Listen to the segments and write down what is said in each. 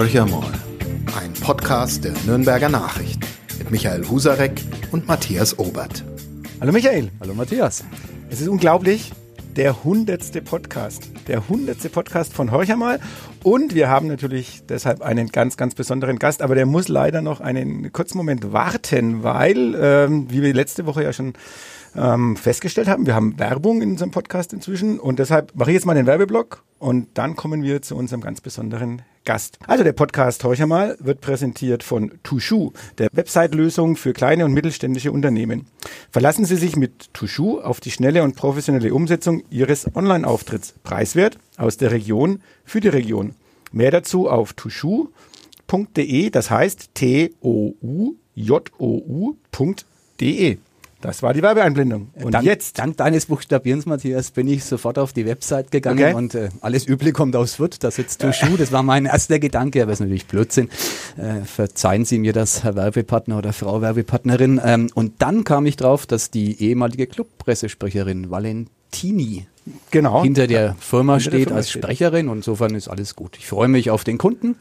Horcher mal. Ein Podcast der Nürnberger Nachrichten mit Michael Husarek und Matthias Obert. Hallo Michael. Hallo Matthias. Es ist unglaublich. Der hundertste Podcast. Der hundertste Podcast von Horcher mal. Und wir haben natürlich deshalb einen ganz, ganz besonderen Gast, aber der muss leider noch einen kurzen Moment warten, weil, ähm, wie wir letzte Woche ja schon ähm, festgestellt haben, wir haben Werbung in unserem Podcast inzwischen und deshalb mache ich jetzt mal den Werbeblock und dann kommen wir zu unserem ganz besonderen Gast. Also der Podcast Horcher mal wird präsentiert von Tushu, der Website-Lösung für kleine und mittelständische Unternehmen. Verlassen Sie sich mit Tushu auf die schnelle und professionelle Umsetzung Ihres Online-Auftritts. Preiswert aus der Region für die Region. Mehr dazu auf tushu.de, das heißt T-O-U-J-O-U.de. Das war die Werbeeinblendung. Und dank, jetzt? Dank deines Buchstabierens, Matthias, bin ich sofort auf die Website gegangen okay. und äh, alles Üble kommt aus Fürth. Da sitzt Tushu. Das war mein erster Gedanke, aber es ist natürlich Blödsinn. Äh, verzeihen Sie mir das, Herr Werbepartner oder Frau Werbepartnerin. Ähm, und dann kam ich drauf, dass die ehemalige Clubpressesprecherin Valentini genau. hinter der Firma hinter steht der Firma als steht. Sprecherin und insofern ist alles gut. Ich freue mich auf den Kunden,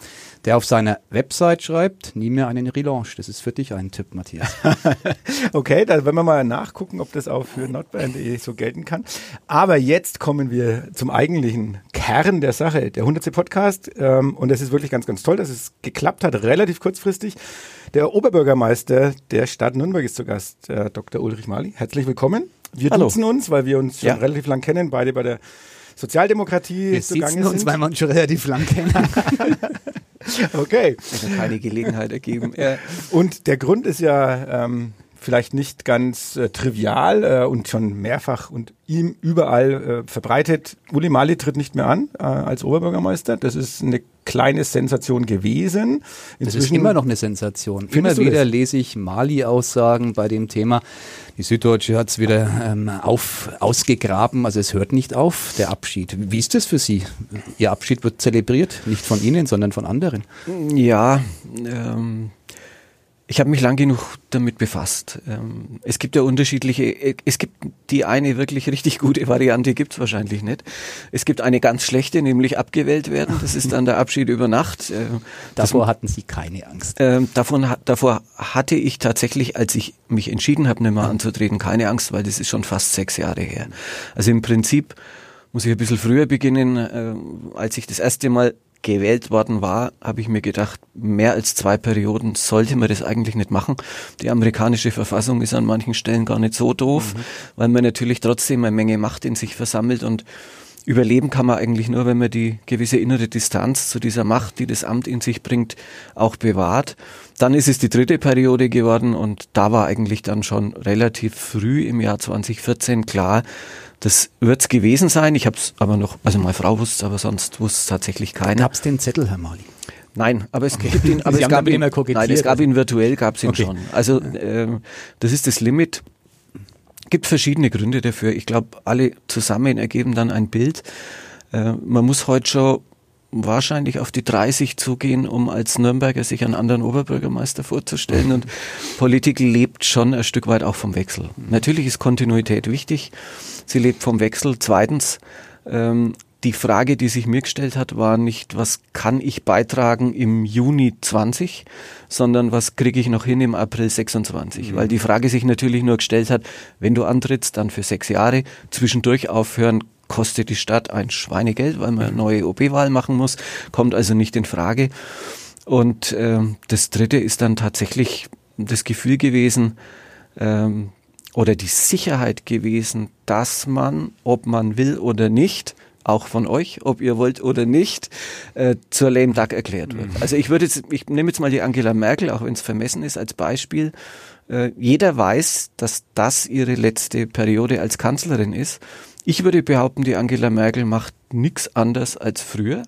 der auf seiner Website schreibt, nie mehr einen Relaunch. Das ist für dich ein Tipp, Matthias. okay, dann werden wir mal nachgucken, ob das auch für notbrand.de so gelten kann. Aber jetzt kommen wir zum eigentlichen Kern der Sache, der 100. Podcast. Ähm, und es ist wirklich ganz, ganz toll, dass es geklappt hat, relativ kurzfristig. Der Oberbürgermeister der Stadt Nürnberg ist zu Gast, Dr. Ulrich Mali. Herzlich willkommen. Wir Hallo. duzen uns, weil wir uns schon ja. relativ lang kennen, beide bei der Sozialdemokratie wir zugange sind. uns, weil wir uns schon relativ lang kennen. okay. Hat keine Gelegenheit ergeben. Ja. Und der Grund ist ja ähm, vielleicht nicht ganz äh, trivial äh, und schon mehrfach und ihm überall äh, verbreitet. Uli Mali tritt nicht mehr an äh, als Oberbürgermeister. Das ist eine kleine Sensation gewesen. Inzwischen das ist immer noch eine Sensation. Immer wieder lese ich Mali-Aussagen bei dem Thema. Die Süddeutsche hat es wieder ähm, auf, ausgegraben, also es hört nicht auf, der Abschied. Wie ist das für Sie? Ihr Abschied wird zelebriert, nicht von Ihnen, sondern von anderen. Ja, ähm, ich habe mich lang genug damit befasst. Ähm, es gibt ja unterschiedliche, äh, es gibt die eine wirklich richtig gute Variante, gibt's wahrscheinlich nicht. Es gibt eine ganz schlechte, nämlich abgewählt werden. Das ist dann der Abschied über Nacht. Äh, davor hatten Sie keine Angst. Äh, davon, davor hatte ich tatsächlich, als ich mich entschieden habe, nicht mehr anzutreten, keine Angst, weil das ist schon fast sechs Jahre her. Also im Prinzip muss ich ein bisschen früher beginnen, äh, als ich das erste Mal gewählt worden war, habe ich mir gedacht, mehr als zwei Perioden sollte man das eigentlich nicht machen. Die amerikanische Verfassung ist an manchen Stellen gar nicht so doof, mhm. weil man natürlich trotzdem eine Menge Macht in sich versammelt und überleben kann man eigentlich nur, wenn man die gewisse innere Distanz zu dieser Macht, die das Amt in sich bringt, auch bewahrt. Dann ist es die dritte Periode geworden und da war eigentlich dann schon relativ früh im Jahr 2014 klar, das wird es gewesen sein. Ich habe es aber noch, also meine Frau wusste es, aber sonst wusste es tatsächlich keiner. Gab es den Zettel, Herr Mali? Nein, aber es okay. gibt ihn, aber es gab ihn, nein, es gab ihn virtuell, gab es ihn okay. schon. Also ähm, das ist das Limit. Gibt verschiedene Gründe dafür. Ich glaube, alle zusammen ergeben dann ein Bild. Äh, man muss heute schon wahrscheinlich auf die 30 zugehen, um als Nürnberger sich einen anderen Oberbürgermeister vorzustellen. Und Politik lebt schon ein Stück weit auch vom Wechsel. Natürlich ist Kontinuität wichtig. Sie lebt vom Wechsel. Zweitens, ähm, die Frage, die sich mir gestellt hat, war nicht, was kann ich beitragen im Juni 20, sondern was kriege ich noch hin im April 26. Mhm. Weil die Frage sich natürlich nur gestellt hat, wenn du antrittst, dann für sechs Jahre, zwischendurch aufhören, kostet die Stadt ein Schweinegeld, weil man eine neue OB-Wahl machen muss, kommt also nicht in Frage. Und äh, das Dritte ist dann tatsächlich das Gefühl gewesen ähm, oder die Sicherheit gewesen, dass man, ob man will oder nicht, auch von euch, ob ihr wollt oder nicht, äh, zur lame duck erklärt wird. Mhm. Also ich würde jetzt, ich nehme jetzt mal die Angela Merkel, auch wenn es vermessen ist, als Beispiel. Äh, jeder weiß, dass das ihre letzte Periode als Kanzlerin ist. Ich würde behaupten, die Angela Merkel macht nichts anders als früher.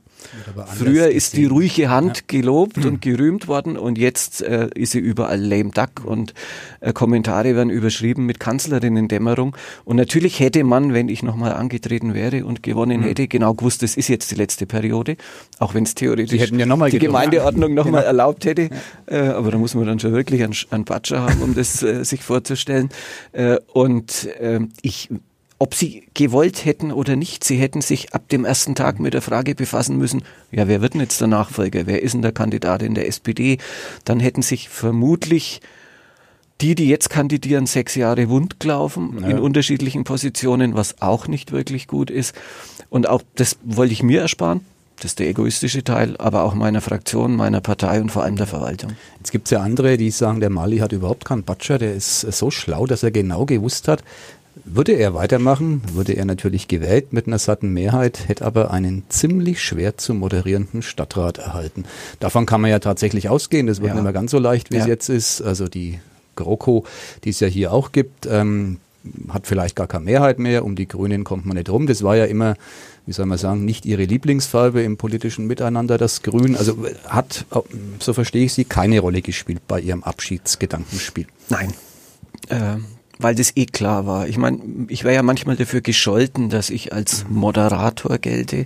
Früher ist die ruhige Hand ja. gelobt mhm. und gerühmt worden und jetzt äh, ist sie überall lame duck und äh, Kommentare werden überschrieben mit Kanzlerinnen-Dämmerung. Und natürlich hätte man, wenn ich nochmal angetreten wäre und gewonnen mhm. hätte, genau gewusst, das ist jetzt die letzte Periode, auch wenn es theoretisch ja die Gemeindeordnung nochmal genau. erlaubt hätte. Ja. Äh, aber da muss man dann schon wirklich einen, einen Batscher haben, um das äh, sich vorzustellen. Äh, und äh, ich ob sie gewollt hätten oder nicht, sie hätten sich ab dem ersten Tag mit der Frage befassen müssen, ja, wer wird denn jetzt der Nachfolger? Wer ist denn der Kandidat in der SPD? Dann hätten sich vermutlich die, die jetzt kandidieren, sechs Jahre wundgelaufen ja. in unterschiedlichen Positionen, was auch nicht wirklich gut ist. Und auch das wollte ich mir ersparen. Das ist der egoistische Teil, aber auch meiner Fraktion, meiner Partei und vor allem der Verwaltung. Jetzt gibt es ja andere, die sagen, der Mali hat überhaupt keinen Batscher, der ist so schlau, dass er genau gewusst hat, würde er weitermachen, würde er natürlich gewählt mit einer satten Mehrheit, hätte aber einen ziemlich schwer zu moderierenden Stadtrat erhalten. Davon kann man ja tatsächlich ausgehen, das wird ja. nicht mehr ganz so leicht, wie ja. es jetzt ist. Also die GroKo, die es ja hier auch gibt, ähm, hat vielleicht gar keine Mehrheit mehr. Um die Grünen kommt man nicht rum. Das war ja immer, wie soll man sagen, nicht ihre Lieblingsfarbe im politischen Miteinander, das Grün. Also hat, so verstehe ich sie, keine Rolle gespielt bei ihrem Abschiedsgedankenspiel. Nein. Ähm, weil das eh klar war. Ich meine, ich wäre ja manchmal dafür gescholten, dass ich als Moderator gelte,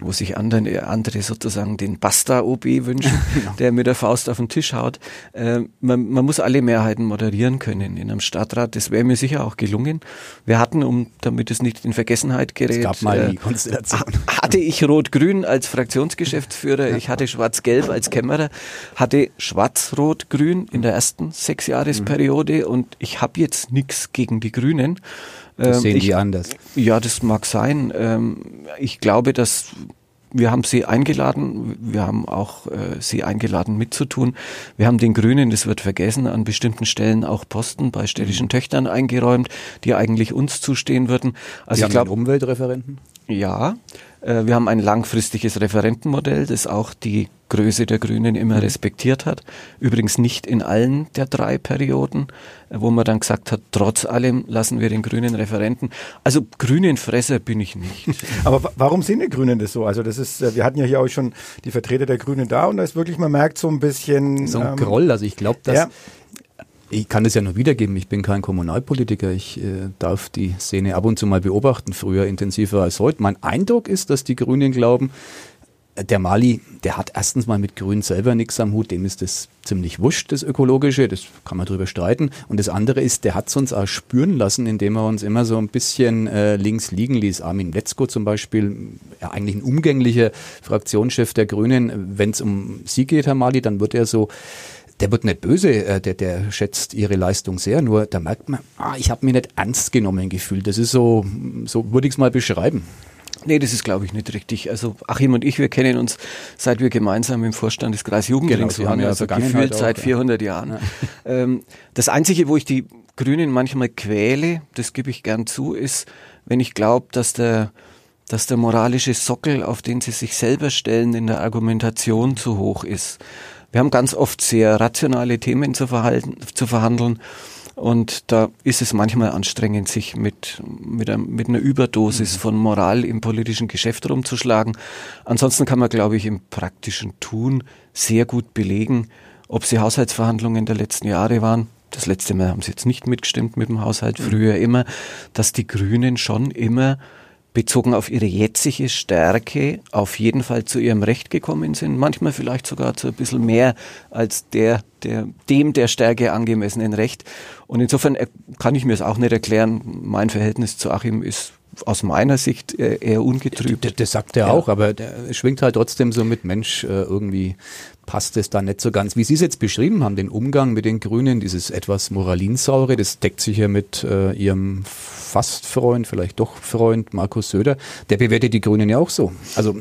wo sich andere, andere sozusagen den Basta-OB wünschen, ja. der mit der Faust auf den Tisch haut. Äh, man, man muss alle Mehrheiten moderieren können in einem Stadtrat. Das wäre mir sicher auch gelungen. Wir hatten, um damit es nicht in Vergessenheit gerät, es gab mal die äh, Konstellation. hatte ich Rot-Grün als Fraktionsgeschäftsführer, ich hatte Schwarz-Gelb als Kämmerer, hatte Schwarz-Rot-Grün in der ersten Sechsjahresperiode mhm. und ich habe jetzt nichts nichts gegen die Grünen. Das ähm, sehen ich, die anders. Ja, das mag sein. Ähm, ich glaube, dass wir haben sie eingeladen, wir haben auch äh, sie eingeladen mitzutun. Wir haben den Grünen, das wird vergessen, an bestimmten Stellen auch Posten bei städtischen mhm. Töchtern eingeräumt, die eigentlich uns zustehen würden. Also Sie ich glaube Umweltreferenten. Ja, wir haben ein langfristiges Referentenmodell, das auch die Größe der Grünen immer mhm. respektiert hat. Übrigens nicht in allen der drei Perioden, äh, wo man dann gesagt hat, trotz allem lassen wir den Grünen Referenten. Also Grünenfresser bin ich nicht. Aber warum sind die Grünen das so? Also das ist, äh, wir hatten ja hier auch schon die Vertreter der Grünen da und da ist wirklich, man merkt so ein bisschen. So ein ähm, Groll. Also ich glaube, dass ja ich kann das ja nur wiedergeben. Ich bin kein Kommunalpolitiker. Ich äh, darf die Szene ab und zu mal beobachten, früher intensiver als heute. Mein Eindruck ist, dass die Grünen glauben, äh, der Mali, der hat erstens mal mit Grün selber nichts am Hut, dem ist das ziemlich wurscht, das Ökologische, das kann man drüber streiten. Und das andere ist, der hat es uns auch spüren lassen, indem er uns immer so ein bisschen äh, links liegen ließ. Armin Letzko zum Beispiel, ja, eigentlich ein umgänglicher Fraktionschef der Grünen. Wenn es um sie geht, Herr Mali, dann wird er so der wird nicht böse, äh, der, der schätzt ihre Leistung sehr, nur da merkt man, ah, ich habe mich nicht ernst genommen gefühlt. Das ist so, so würde ich es mal beschreiben. Nee, das ist, glaube ich, nicht richtig. Also Achim und ich, wir kennen uns, seit wir gemeinsam im Vorstand des Kreisjugendrings genau, waren, ja also gefühlt auch, seit 400 ja. Jahren. Ja. Ähm, das Einzige, wo ich die Grünen manchmal quäle, das gebe ich gern zu, ist, wenn ich glaube, dass der, dass der moralische Sockel, auf den sie sich selber stellen, in der Argumentation zu hoch ist. Wir haben ganz oft sehr rationale Themen zu, verhalten, zu verhandeln. Und da ist es manchmal anstrengend, sich mit, mit, einem, mit einer Überdosis mhm. von Moral im politischen Geschäft rumzuschlagen. Ansonsten kann man, glaube ich, im praktischen Tun sehr gut belegen, ob sie Haushaltsverhandlungen der letzten Jahre waren. Das letzte Mal haben sie jetzt nicht mitgestimmt mit dem Haushalt, früher immer, dass die Grünen schon immer bezogen auf ihre jetzige Stärke auf jeden Fall zu ihrem Recht gekommen sind, manchmal vielleicht sogar zu ein bisschen mehr als der, der dem der Stärke angemessenen Recht. Und insofern äh, kann ich mir es auch nicht erklären. Mein Verhältnis zu Achim ist aus meiner Sicht äh, eher ungetrübt. Das, das sagt er ja. auch, aber der schwingt halt trotzdem so mit Mensch, äh, irgendwie passt es da nicht so ganz. Wie Sie es jetzt beschrieben haben, den Umgang mit den Grünen, dieses etwas Moralinsaure, das deckt sich ja mit äh, Ihrem fast Freund, vielleicht doch Freund Markus Söder. Der bewertet die Grünen ja auch so. Also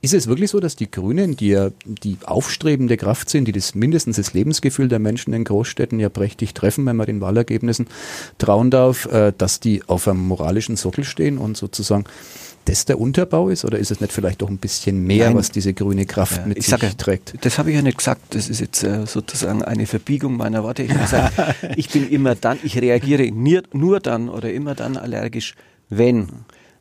ist es wirklich so, dass die Grünen, die ja die aufstrebende Kraft sind, die das mindestens das Lebensgefühl der Menschen in Großstädten ja prächtig treffen, wenn man den Wahlergebnissen trauen darf, äh, dass die auf einem moralischen Sockel stehen und sozusagen das der Unterbau ist oder ist es nicht vielleicht doch ein bisschen mehr, Nein. was diese grüne Kraft ja, mit sich sage, trägt? Das habe ich ja nicht gesagt. Das ist jetzt äh, sozusagen eine Verbiegung meiner Worte. Ich, gesagt, ich bin immer dann, ich reagiere nur dann oder immer dann allergisch, wenn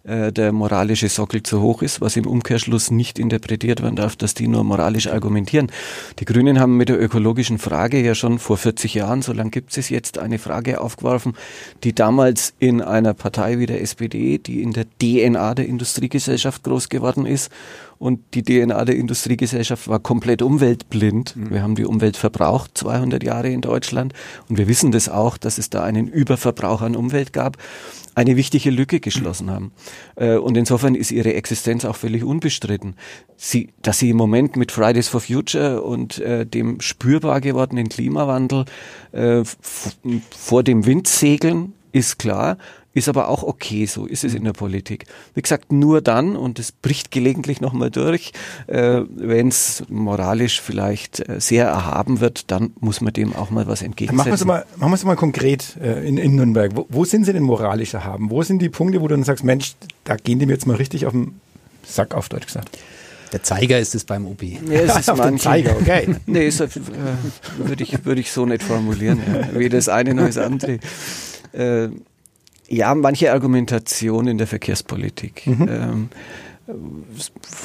äh, der moralische Sockel zu hoch ist, was im Umkehrschluss nicht interpretiert werden darf, dass die nur moralisch argumentieren. Die Grünen haben mit der ökologischen Frage ja schon vor 40 Jahren, so lange gibt es jetzt, eine Frage aufgeworfen, die damals in einer Partei wie der SPD, die in der DNA der Industriegesellschaft groß geworden ist und die DNA der Industriegesellschaft war komplett umweltblind. Mhm. Wir haben die Umwelt verbraucht, 200 Jahre in Deutschland und wir wissen das auch, dass es da einen Überverbrauch an Umwelt gab eine wichtige Lücke geschlossen haben. Äh, und insofern ist ihre Existenz auch völlig unbestritten. Sie, dass sie im Moment mit Fridays for Future und äh, dem spürbar gewordenen Klimawandel äh, vor dem Wind segeln, ist klar. Ist aber auch okay, so ist es in der Politik. Wie gesagt, nur dann, und es bricht gelegentlich nochmal durch, äh, wenn es moralisch vielleicht äh, sehr erhaben wird, dann muss man dem auch mal was entgegensetzen. Machen wir es mal, machen wir es mal konkret äh, in, in Nürnberg. Wo, wo sind Sie denn moralisch erhaben? Wo sind die Punkte, wo du dann sagst, Mensch, da gehen die mir jetzt mal richtig auf den Sack, auf Deutsch gesagt? Der Zeiger ist es beim OP. Ja, es ist auf Zeiger, okay. nee, äh, würde ich, würd ich so nicht formulieren. Ja. Weder das eine noch das andere. Äh, ja, manche Argumentation in der Verkehrspolitik, mhm. ähm,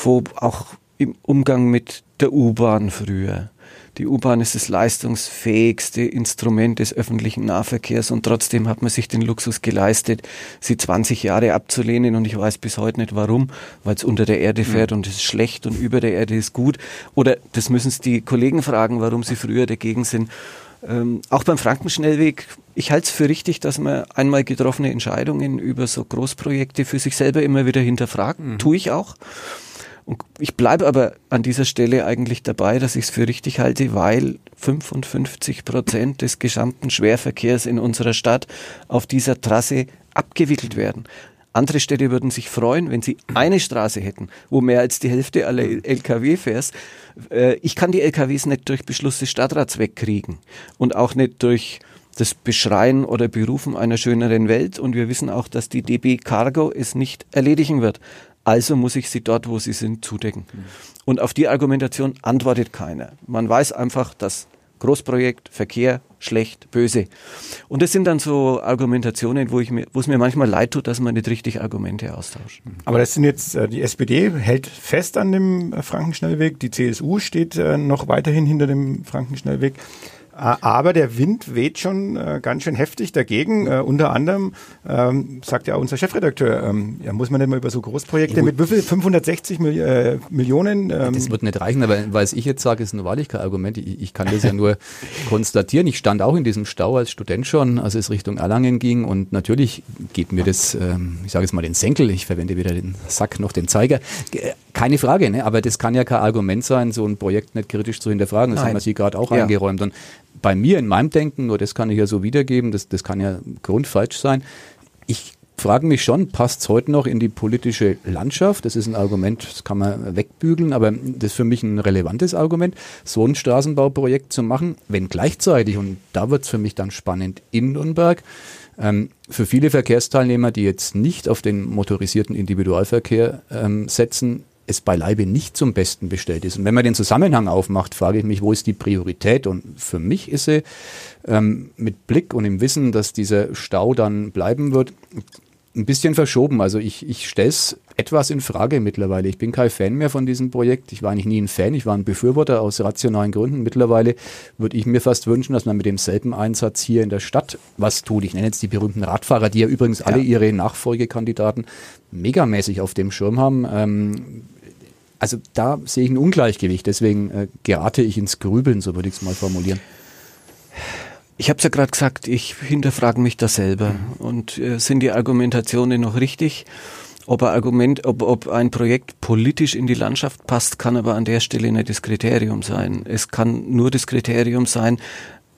wo auch im Umgang mit der U-Bahn früher. Die U-Bahn ist das leistungsfähigste Instrument des öffentlichen Nahverkehrs und trotzdem hat man sich den Luxus geleistet, sie 20 Jahre abzulehnen und ich weiß bis heute nicht warum, weil es unter der Erde fährt mhm. und es ist schlecht und über der Erde ist gut. Oder das müssen es die Kollegen fragen, warum sie früher dagegen sind. Ähm, auch beim Frankenschnellweg, ich halte es für richtig, dass man einmal getroffene Entscheidungen über so Großprojekte für sich selber immer wieder hinterfragt. Mhm. Tue ich auch. Und ich bleibe aber an dieser Stelle eigentlich dabei, dass ich es für richtig halte, weil 55 Prozent des gesamten Schwerverkehrs in unserer Stadt auf dieser Trasse abgewickelt werden. Andere Städte würden sich freuen, wenn sie eine Straße hätten, wo mehr als die Hälfte aller Lkw fährst. Äh, ich kann die Lkws nicht durch Beschluss des Stadtrats wegkriegen und auch nicht durch das Beschreien oder Berufen einer schöneren Welt. Und wir wissen auch, dass die DB Cargo es nicht erledigen wird. Also muss ich sie dort, wo sie sind, zudecken. Und auf die Argumentation antwortet keiner. Man weiß einfach, dass Großprojekt, Verkehr, schlecht, böse. Und das sind dann so Argumentationen, wo, ich mir, wo es mir manchmal leid tut, dass man nicht richtig Argumente austauscht. Aber das sind jetzt, äh, die SPD hält fest an dem äh, Frankenschnellweg, die CSU steht äh, noch weiterhin hinter dem Frankenschnellweg. Äh, aber der Wind weht schon äh, ganz schön heftig dagegen. Äh, unter anderem ähm, sagt ja unser Chefredakteur, ähm, ja, muss man nicht mal über so Großprojekte ja, mit viel? 560 Mil äh, Millionen? Ähm. Das wird nicht reichen, aber was ich jetzt sage, ist ein wahrlich kein Argument. Ich, ich kann das ja nur konstatieren. Ich stand auch in diesem Stau als Student schon, als es Richtung Erlangen ging und natürlich geht mir das, ähm, ich sage jetzt mal den Senkel, ich verwende weder den Sack noch den Zeiger. Keine Frage, ne? aber das kann ja kein Argument sein, so ein Projekt nicht kritisch zu hinterfragen. Das Nein. haben wir Sie gerade auch ja. eingeräumt. Und bei mir in meinem Denken, nur das kann ich ja so wiedergeben, das, das kann ja grundfalsch sein. Ich frage mich schon, passt es heute noch in die politische Landschaft? Das ist ein Argument, das kann man wegbügeln, aber das ist für mich ein relevantes Argument, so ein Straßenbauprojekt zu machen, wenn gleichzeitig, und da wird es für mich dann spannend, in Nürnberg, ähm, für viele Verkehrsteilnehmer, die jetzt nicht auf den motorisierten Individualverkehr ähm, setzen, es beileibe nicht zum Besten bestellt ist. Und wenn man den Zusammenhang aufmacht, frage ich mich, wo ist die Priorität? Und für mich ist sie ähm, mit Blick und im Wissen, dass dieser Stau dann bleiben wird, ein bisschen verschoben. Also ich, ich stelle es etwas in Frage mittlerweile. Ich bin kein Fan mehr von diesem Projekt. Ich war eigentlich nie ein Fan. Ich war ein Befürworter aus rationalen Gründen. Mittlerweile würde ich mir fast wünschen, dass man mit demselben Einsatz hier in der Stadt was tut. Ich nenne jetzt die berühmten Radfahrer, die ja übrigens ja. alle ihre Nachfolgekandidaten megamäßig auf dem Schirm haben. Ähm, also da sehe ich ein Ungleichgewicht. Deswegen äh, gerate ich ins Grübeln, so würde ich es mal formulieren. Ich habe es ja gerade gesagt, ich hinterfrage mich da selber. Mhm. Und äh, sind die Argumentationen noch richtig? Ob ein Argument, ob, ob ein Projekt politisch in die Landschaft passt, kann aber an der Stelle nicht das Kriterium sein. Es kann nur das Kriterium sein,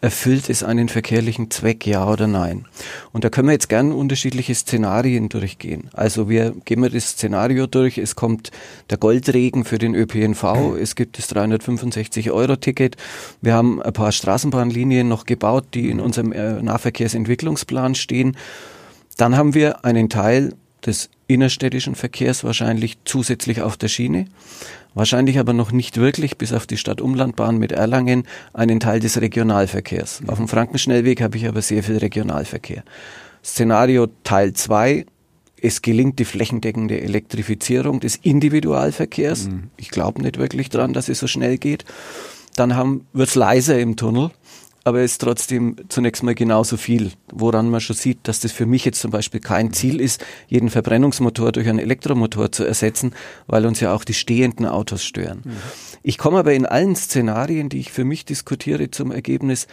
erfüllt es einen verkehrlichen Zweck, ja oder nein? Und da können wir jetzt gerne unterschiedliche Szenarien durchgehen. Also wir gehen wir das Szenario durch, es kommt der Goldregen für den ÖPNV, es gibt das 365-Euro-Ticket, wir haben ein paar Straßenbahnlinien noch gebaut, die in unserem äh, Nahverkehrsentwicklungsplan stehen. Dann haben wir einen Teil des innerstädtischen Verkehrs wahrscheinlich zusätzlich auf der Schiene wahrscheinlich aber noch nicht wirklich bis auf die Stadtumlandbahn mit Erlangen einen Teil des Regionalverkehrs. Mhm. Auf dem Frankenschnellweg habe ich aber sehr viel Regionalverkehr. Szenario Teil 2, es gelingt die flächendeckende Elektrifizierung des Individualverkehrs. Mhm. Ich glaube nicht wirklich dran, dass es so schnell geht. Dann wird es leiser im Tunnel. Aber es ist trotzdem zunächst mal genauso viel, woran man schon sieht, dass das für mich jetzt zum Beispiel kein Ziel ist, jeden Verbrennungsmotor durch einen Elektromotor zu ersetzen, weil uns ja auch die stehenden Autos stören. Mhm. Ich komme aber in allen Szenarien, die ich für mich diskutiere, zum Ergebnis,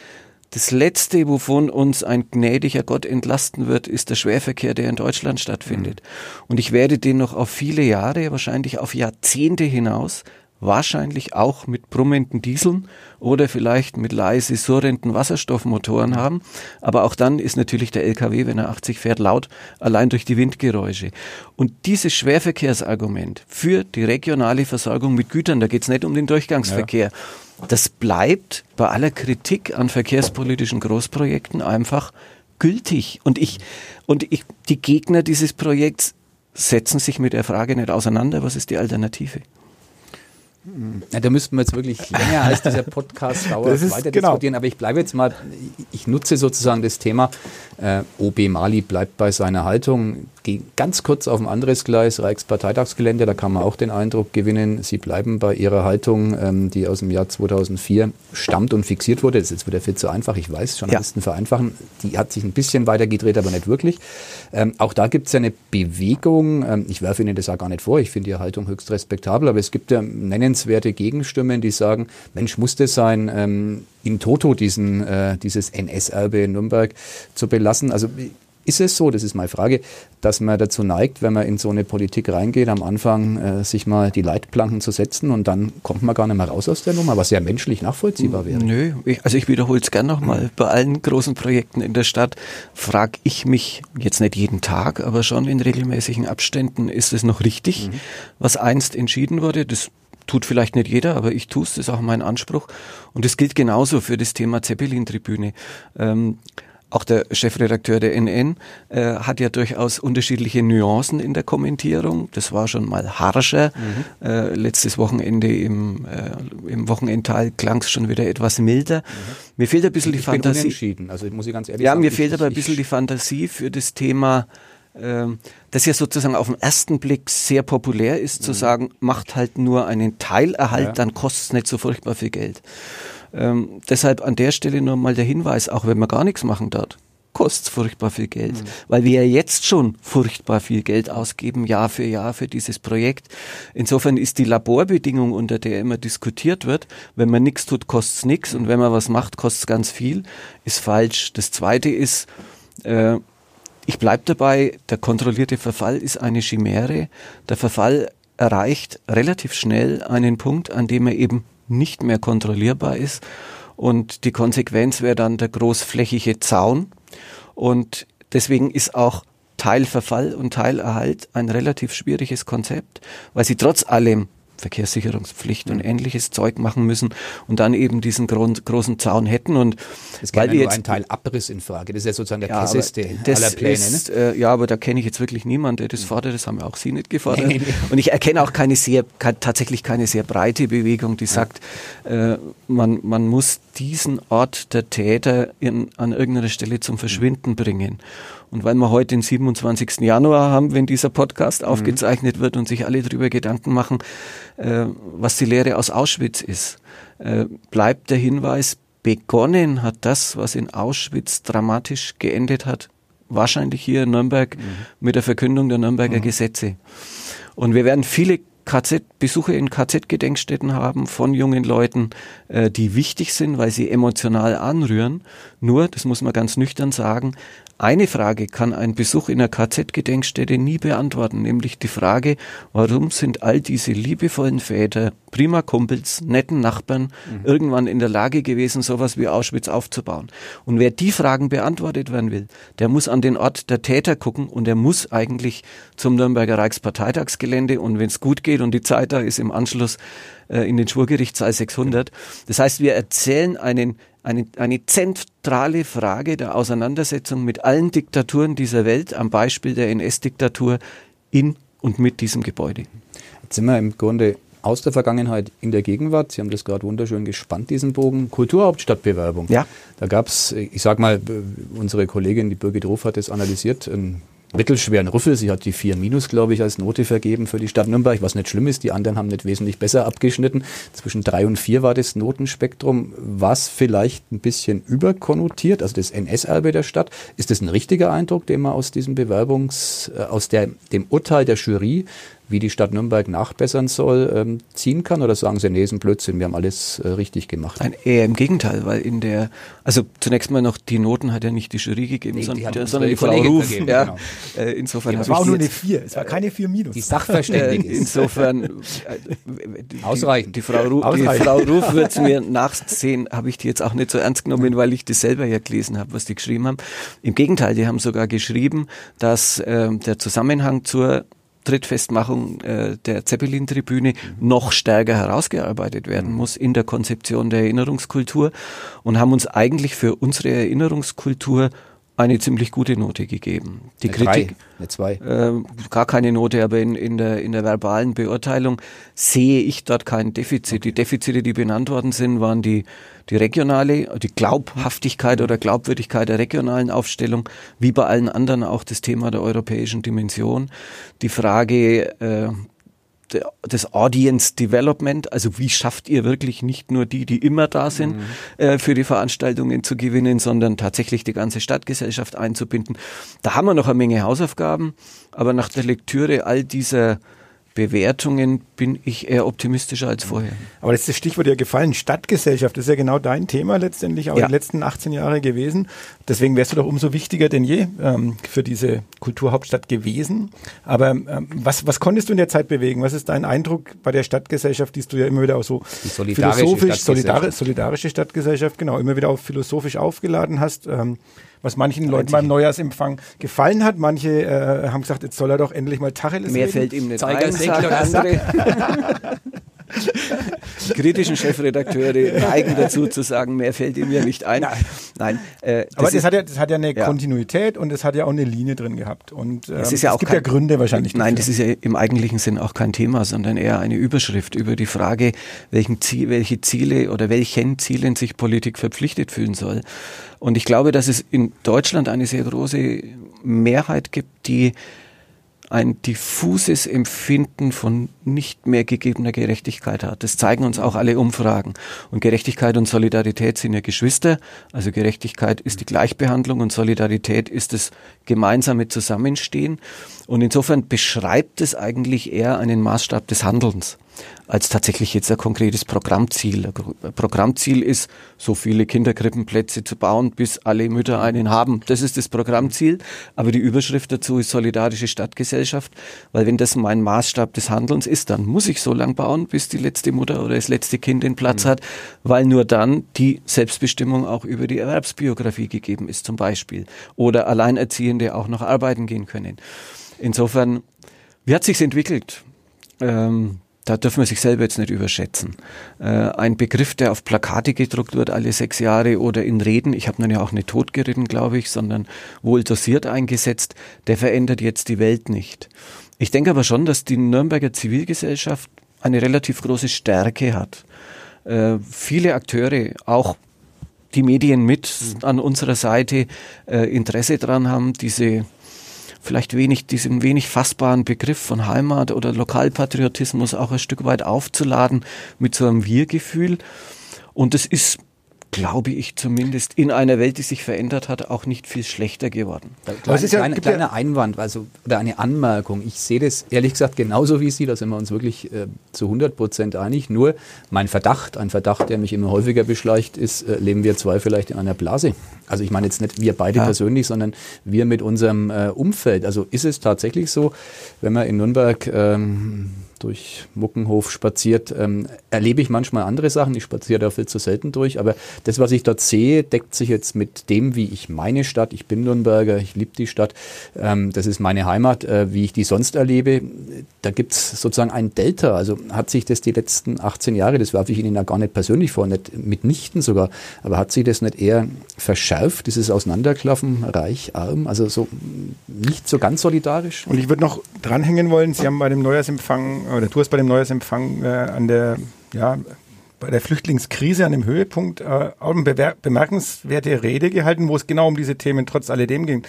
das Letzte, wovon uns ein gnädiger Gott entlasten wird, ist der Schwerverkehr, der in Deutschland stattfindet. Mhm. Und ich werde den noch auf viele Jahre, wahrscheinlich auf Jahrzehnte hinaus wahrscheinlich auch mit brummenden Dieseln oder vielleicht mit leise surrenden Wasserstoffmotoren haben. Aber auch dann ist natürlich der LKW, wenn er 80 fährt, laut, allein durch die Windgeräusche. Und dieses Schwerverkehrsargument für die regionale Versorgung mit Gütern, da geht es nicht um den Durchgangsverkehr, ja. das bleibt bei aller Kritik an verkehrspolitischen Großprojekten einfach gültig. Und ich, und ich, die Gegner dieses Projekts setzen sich mit der Frage nicht auseinander, was ist die Alternative? Ja, da müssten wir jetzt wirklich länger als dieser Podcast dauert weiter genau. diskutieren. Aber ich bleibe jetzt mal, ich nutze sozusagen das Thema, äh, OB Mali bleibt bei seiner Haltung. Gehe ganz kurz auf ein anderes Gleis, Reichsparteitagsgelände, da kann man auch den Eindruck gewinnen, sie bleiben bei ihrer Haltung, ähm, die aus dem Jahr 2004 stammt und fixiert wurde. Das ist jetzt wieder viel zu einfach, ich weiß, Journalisten ja. vereinfachen. Die hat sich ein bisschen weiter gedreht, aber nicht wirklich. Ähm, auch da gibt es ja eine Bewegung. Ähm, ich werfe Ihnen das auch gar nicht vor, ich finde Ihre Haltung höchst respektabel, aber es gibt ja nennenswerte Gegenstimmen, die sagen, Mensch, muss das sein, ähm, in Toto diesen, äh, dieses NS-Erbe in Nürnberg zu belassen. Also ist es so, das ist meine Frage, dass man dazu neigt, wenn man in so eine Politik reingeht, am Anfang äh, sich mal die Leitplanken zu setzen und dann kommt man gar nicht mehr raus aus der Nummer, was ja menschlich nachvollziehbar wäre? Nö, ich, also ich wiederhole es gerne nochmal. Bei allen großen Projekten in der Stadt frage ich mich jetzt nicht jeden Tag, aber schon in regelmäßigen Abständen, ist es noch richtig, mhm. was einst entschieden wurde? Das tut vielleicht nicht jeder, aber ich tue es, das ist auch mein Anspruch. Und das gilt genauso für das Thema Zeppelin-Tribüne. Ähm, auch der Chefredakteur der NN äh, hat ja durchaus unterschiedliche Nuancen in der Kommentierung. Das war schon mal harscher. Mhm. Äh, letztes Wochenende im, äh, im Wochenendteil klang es schon wieder etwas milder. Mhm. Mir fehlt ein bisschen ich die Fantasie. Also muss ich ganz ehrlich ja, sagen. Ja, mir fehlt aber ein bisschen die Fantasie für das Thema ähm, das ja sozusagen auf den ersten Blick sehr populär ist, zu mhm. sagen, macht halt nur einen Teilerhalt, ja. dann kostet es nicht so furchtbar viel Geld. Ähm, deshalb an der Stelle nochmal der Hinweis, auch wenn man gar nichts machen darf, kostet furchtbar viel Geld, mhm. weil wir ja jetzt schon furchtbar viel Geld ausgeben, Jahr für Jahr für dieses Projekt. Insofern ist die Laborbedingung, unter der immer diskutiert wird, wenn man nichts tut, kostet es nichts und wenn man was macht, kostet es ganz viel, ist falsch. Das Zweite ist, äh, ich bleibe dabei, der kontrollierte Verfall ist eine Chimäre. Der Verfall erreicht relativ schnell einen Punkt, an dem er eben nicht mehr kontrollierbar ist. Und die Konsequenz wäre dann der großflächige Zaun. Und deswegen ist auch Teilverfall und Teilerhalt ein relativ schwieriges Konzept, weil sie trotz allem Verkehrssicherungspflicht und mhm. ähnliches Zeug machen müssen und dann eben diesen großen Zaun hätten. Und es weil ja nur ein Teil Abriss in Frage. Das ist ja sozusagen der ja, Kesseste aller Pläne. Ist, ne? äh, ja, aber da kenne ich jetzt wirklich niemanden, der das mhm. fordert. Das haben ja auch Sie nicht gefordert. Nee, nee. Und ich erkenne auch keine sehr, tatsächlich keine sehr breite Bewegung, die sagt, äh, man, man muss diesen Ort der Täter in, an irgendeiner Stelle zum Verschwinden bringen. Und weil wir heute den 27. Januar haben, wenn dieser Podcast mhm. aufgezeichnet wird und sich alle darüber Gedanken machen, äh, was die Lehre aus Auschwitz ist, äh, bleibt der Hinweis, begonnen hat das, was in Auschwitz dramatisch geendet hat, wahrscheinlich hier in Nürnberg mhm. mit der Verkündung der Nürnberger mhm. Gesetze. Und wir werden viele KZ, Besuche in KZ-Gedenkstätten haben von jungen Leuten, äh, die wichtig sind, weil sie emotional anrühren. Nur, das muss man ganz nüchtern sagen, eine Frage kann ein Besuch in einer KZ-Gedenkstätte nie beantworten, nämlich die Frage, warum sind all diese liebevollen Väter, prima Kumpels, netten Nachbarn mhm. irgendwann in der Lage gewesen, sowas wie Auschwitz aufzubauen? Und wer die Fragen beantwortet werden will, der muss an den Ort der Täter gucken und er muss eigentlich zum Nürnberger Reichsparteitagsgelände und wenn es gut geht und die Zeit da ist, im Anschluss äh, in den Schwurgerichtssaal 600. Das heißt, wir erzählen einen eine, eine zentrale Frage der Auseinandersetzung mit allen Diktaturen dieser Welt am Beispiel der NS-Diktatur in und mit diesem Gebäude. Jetzt sind wir im Grunde aus der Vergangenheit in der Gegenwart. Sie haben das gerade wunderschön gespannt, diesen Bogen. Kulturhauptstadtbewerbung. Ja. Da gab es, ich sag mal, unsere Kollegin, die Birgit Ruf hat das analysiert, ein mittelschweren Rüffel. Sie hat die 4 minus, glaube ich, als Note vergeben für die Stadt Nürnberg, was nicht schlimm ist. Die anderen haben nicht wesentlich besser abgeschnitten. Zwischen 3 und 4 war das Notenspektrum. Was vielleicht ein bisschen überkonnotiert, also das NS-Erbe der Stadt. Ist das ein richtiger Eindruck, den man aus diesem Bewerbungs, äh, aus der, dem Urteil der Jury wie die Stadt Nürnberg nachbessern soll, ähm, ziehen kann? Oder sagen Sie, nee, ist ein Blödsinn, wir haben alles äh, richtig gemacht? Nein, eher im Gegenteil, weil in der, also zunächst mal noch, die Noten hat ja nicht die Jury gegeben, nee, sondern, die sondern die Frau Ruf. Gegeben, ja, genau. äh, insofern ja, es war auch nur eine 4, es war keine 4 minus. Die Sachverständige äh, Insofern, äh, die, Ausreichend. Die Frau, Ru die Frau Ruf wird es mir nachsehen, habe ich die jetzt auch nicht so ernst genommen, weil ich das selber ja gelesen habe, was die geschrieben haben. Im Gegenteil, die haben sogar geschrieben, dass äh, der Zusammenhang zur Trittfestmachung äh, der Zeppelin-Tribüne noch stärker herausgearbeitet werden muss in der Konzeption der Erinnerungskultur und haben uns eigentlich für unsere Erinnerungskultur eine ziemlich gute Note gegeben. Die eine Kritik, drei, eine. Äh, gar keine Note, aber in, in, der, in der verbalen Beurteilung sehe ich dort kein Defizit. Okay. Die Defizite, die benannt worden sind, waren die, die regionale, die Glaubhaftigkeit oder Glaubwürdigkeit der regionalen Aufstellung, wie bei allen anderen auch das Thema der europäischen Dimension. Die Frage äh, das Audience Development, also wie schafft ihr wirklich nicht nur die, die immer da sind, mhm. äh, für die Veranstaltungen zu gewinnen, sondern tatsächlich die ganze Stadtgesellschaft einzubinden. Da haben wir noch eine Menge Hausaufgaben, aber nach der Lektüre all dieser Bewertungen bin ich eher optimistischer als vorher. Aber das ist das Stichwort ja gefallen. Stadtgesellschaft das ist ja genau dein Thema letztendlich auch ja. die letzten 18 Jahre gewesen. Deswegen wärst du doch umso wichtiger denn je ähm, für diese Kulturhauptstadt gewesen. Aber ähm, was, was konntest du in der Zeit bewegen? Was ist dein Eindruck bei der Stadtgesellschaft, die du ja immer wieder auch so philosophisch, solidar solidarische Stadtgesellschaft, genau, immer wieder auch philosophisch aufgeladen hast? Ähm, was manchen Leuten beim Neujahrsempfang gefallen hat. Manche äh, haben gesagt, jetzt soll er doch endlich mal Tacheles Mehr reden. fällt ihm nicht Zeiger ein, andere. Die kritischen Chefredakteure neigen dazu zu sagen, mehr fällt ihm ja nicht ein. Nein, Nein äh, das aber das, ist, hat ja, das hat ja eine ja. Kontinuität und es hat ja auch eine Linie drin gehabt. Und ähm, es, ist ja auch es gibt kein, ja Gründe wahrscheinlich. Nein, dafür. das ist ja im eigentlichen Sinn auch kein Thema, sondern eher eine Überschrift über die Frage, welchen Ziel, welche Ziele oder welchen Zielen sich Politik verpflichtet fühlen soll. Und ich glaube, dass es in Deutschland eine sehr große Mehrheit gibt, die ein diffuses Empfinden von nicht mehr gegebener Gerechtigkeit hat. Das zeigen uns auch alle Umfragen. Und Gerechtigkeit und Solidarität sind ja Geschwister. Also Gerechtigkeit ist die Gleichbehandlung und Solidarität ist das gemeinsame Zusammenstehen. Und insofern beschreibt es eigentlich eher einen Maßstab des Handelns als tatsächlich jetzt ein konkretes Programmziel. Ein Programmziel ist, so viele Kinderkrippenplätze zu bauen, bis alle Mütter einen haben. Das ist das Programmziel. Aber die Überschrift dazu ist solidarische Stadtgesellschaft, weil wenn das mein Maßstab des Handelns ist, dann muss ich so lang bauen, bis die letzte Mutter oder das letzte Kind den Platz mhm. hat, weil nur dann die Selbstbestimmung auch über die Erwerbsbiografie gegeben ist zum Beispiel. Oder Alleinerziehende auch noch arbeiten gehen können. Insofern, wie hat sich's entwickelt? Ähm, da dürfen wir sich selber jetzt nicht überschätzen. Äh, ein Begriff, der auf Plakate gedruckt wird alle sechs Jahre oder in Reden, ich habe nun ja auch nicht totgeritten, glaube ich, sondern wohl dosiert eingesetzt, der verändert jetzt die Welt nicht. Ich denke aber schon, dass die Nürnberger Zivilgesellschaft eine relativ große Stärke hat. Äh, viele Akteure, auch die Medien mit an unserer Seite, äh, Interesse daran haben, diese vielleicht wenig, diesen wenig fassbaren Begriff von Heimat oder Lokalpatriotismus auch ein Stück weit aufzuladen mit so einem Wir-Gefühl. Und es ist glaube ich zumindest, in einer Welt, die sich verändert hat, auch nicht viel schlechter geworden. Das ist ja ein kleiner ja Einwand, also, oder eine Anmerkung. Ich sehe das ehrlich gesagt genauso wie Sie, da sind wir uns wirklich äh, zu 100 Prozent einig. Nur mein Verdacht, ein Verdacht, der mich immer häufiger beschleicht, ist, äh, leben wir zwei vielleicht in einer Blase. Also ich meine jetzt nicht wir beide ja. persönlich, sondern wir mit unserem äh, Umfeld. Also ist es tatsächlich so, wenn man in Nürnberg ähm, durch Muckenhof spaziert, ähm, erlebe ich manchmal andere Sachen. Ich spaziere da viel zu selten durch, aber das, was ich dort sehe, deckt sich jetzt mit dem, wie ich meine Stadt, ich bin Nürnberger, ich liebe die Stadt, ähm, das ist meine Heimat, äh, wie ich die sonst erlebe. Da gibt es sozusagen ein Delta. Also hat sich das die letzten 18 Jahre, das werfe ich Ihnen ja gar nicht persönlich vor, nicht mitnichten sogar, aber hat sich das nicht eher verschärft, dieses Auseinanderklaffen, reich, arm, also so nicht so ganz solidarisch? Und ich würde noch dranhängen wollen, Sie haben bei dem Neujahrsempfang oder du hast bei dem Neujahrsempfang äh, an der ja, bei der Flüchtlingskrise an dem Höhepunkt äh, auch eine bemerkenswerte Rede gehalten, wo es genau um diese Themen trotz alledem ging.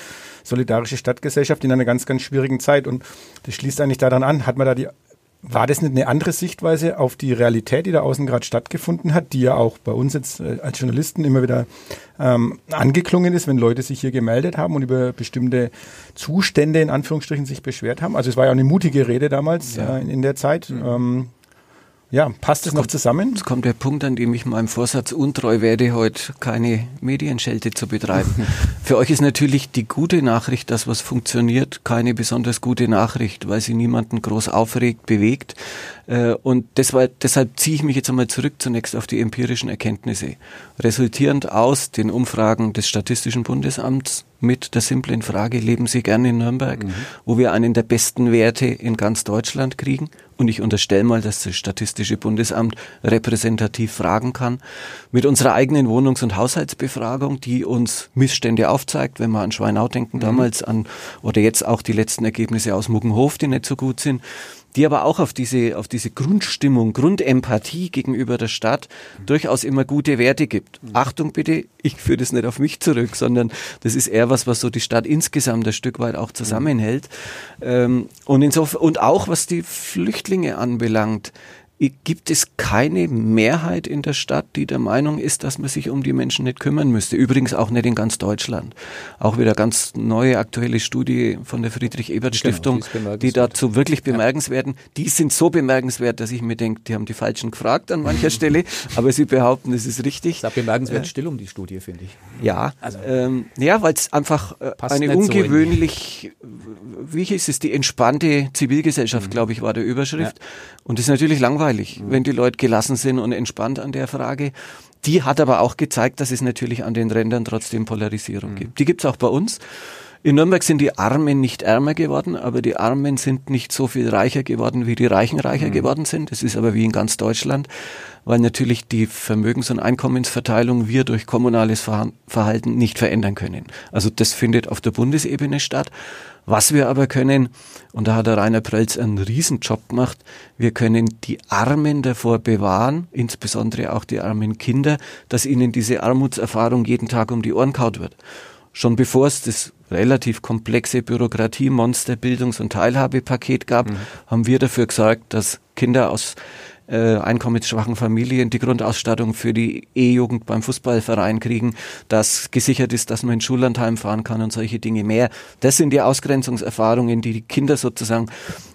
Solidarische Stadtgesellschaft in einer ganz, ganz schwierigen Zeit. Und das schließt eigentlich daran an, hat man da die war das nicht eine andere Sichtweise auf die Realität, die da außen gerade stattgefunden hat, die ja auch bei uns jetzt äh, als Journalisten immer wieder ähm, angeklungen ist, wenn Leute sich hier gemeldet haben und über bestimmte Zustände in Anführungsstrichen sich beschwert haben? Also es war ja auch eine mutige Rede damals ja. äh, in der Zeit. Mhm. Ähm, ja, passt es noch zusammen? Jetzt kommt der Punkt, an dem ich meinem Vorsatz untreu werde, heute keine Medienschelte zu betreiben. Für euch ist natürlich die gute Nachricht, dass was funktioniert, keine besonders gute Nachricht, weil sie niemanden groß aufregt, bewegt. Äh, und deshalb, deshalb ziehe ich mich jetzt einmal zurück zunächst auf die empirischen Erkenntnisse. Resultierend aus den Umfragen des Statistischen Bundesamts mit der simplen Frage, leben Sie gerne in Nürnberg, mhm. wo wir einen der besten Werte in ganz Deutschland kriegen und ich unterstelle mal, dass das Statistische Bundesamt repräsentativ fragen kann, mit unserer eigenen Wohnungs- und Haushaltsbefragung, die uns Missstände aufzeigt, wenn wir an Schweinau denken, mhm. damals an, oder jetzt auch die letzten Ergebnisse aus Muggenhof, die nicht so gut sind, die aber auch auf diese, auf diese Grundstimmung, Grundempathie gegenüber der Stadt durchaus immer gute Werte gibt. Mhm. Achtung bitte, ich führe das nicht auf mich zurück, sondern das ist eher was, was so die Stadt insgesamt ein Stück weit auch zusammenhält. Mhm. und insofern, und auch was die Flüchtlinge anbelangt, gibt es keine Mehrheit in der Stadt, die der Meinung ist, dass man sich um die Menschen nicht kümmern müsste. Übrigens auch nicht in ganz Deutschland. Auch wieder ganz neue aktuelle Studie von der Friedrich-Ebert-Stiftung, genau, die, die, dazu wirklich bemerkenswerten. Die sind so bemerkenswert, dass ich mir denke, die haben die Falschen gefragt an mancher Stelle, aber sie behaupten, es ist richtig. Es ist bemerkenswert äh, still um die Studie, finde ich. Ja, also, ähm, ja, weil es einfach äh, eine ungewöhnlich, so wie hieß es, die entspannte Zivilgesellschaft, mhm. glaube ich, war der Überschrift. Ja. Und das ist natürlich langweilig, mhm. wenn die Leute gelassen sind und entspannt an der Frage. Die hat aber auch gezeigt, dass es natürlich an den Rändern trotzdem Polarisierung mhm. gibt. Die gibt es auch bei uns. In Nürnberg sind die Armen nicht ärmer geworden, aber die Armen sind nicht so viel reicher geworden, wie die Reichen reicher mhm. geworden sind. Das ist aber wie in ganz Deutschland, weil natürlich die Vermögens- und Einkommensverteilung wir durch kommunales Verhalten nicht verändern können. Also das findet auf der Bundesebene statt. Was wir aber können, und da hat der Rainer Prelz einen Riesenjob gemacht, wir können die Armen davor bewahren, insbesondere auch die armen Kinder, dass ihnen diese Armutserfahrung jeden Tag um die Ohren kaut wird. Schon bevor es das relativ komplexe Bürokratiemonster Bildungs- und Teilhabepaket gab, mhm. haben wir dafür gesorgt, dass Kinder aus äh, einkommensschwachen Familien die Grundausstattung für die E-Jugend beim Fußballverein kriegen, dass gesichert ist, dass man in Schullandheim fahren kann und solche Dinge mehr. Das sind die Ausgrenzungserfahrungen, die die Kinder sozusagen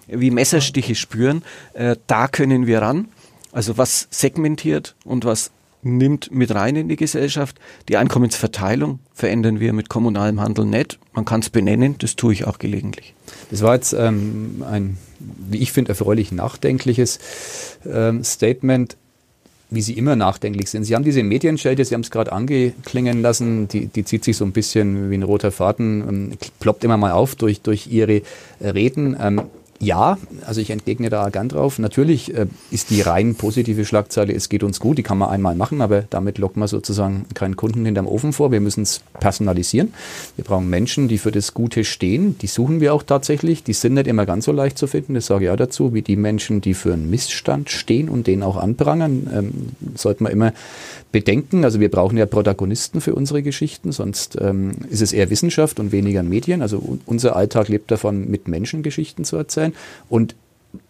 wie Messerstiche spüren. Äh, da können wir ran. Also was segmentiert und was nimmt mit rein in die Gesellschaft. Die Einkommensverteilung verändern wir mit kommunalem Handel nicht. Man kann es benennen, das tue ich auch gelegentlich. Das war jetzt ähm, ein, wie ich finde, erfreulich nachdenkliches ähm, Statement wie Sie immer nachdenklich sind. Sie haben diese Medienschelte, Sie haben es gerade angeklingen lassen, die, die zieht sich so ein bisschen wie ein roter Faden, ähm, ploppt immer mal auf durch, durch Ihre Reden. Ähm, ja, also ich entgegne da gern drauf. Natürlich äh, ist die rein positive Schlagzeile, es geht uns gut, die kann man einmal machen, aber damit lockt man sozusagen keinen Kunden hinterm Ofen vor. Wir müssen es personalisieren. Wir brauchen Menschen, die für das Gute stehen. Die suchen wir auch tatsächlich. Die sind nicht immer ganz so leicht zu finden, das sage ich auch dazu, wie die Menschen, die für einen Missstand stehen und den auch anprangern. Ähm, sollte man immer bedenken. Also wir brauchen ja Protagonisten für unsere Geschichten, sonst ähm, ist es eher Wissenschaft und weniger Medien. Also unser Alltag lebt davon, mit Menschen Geschichten zu erzählen. Und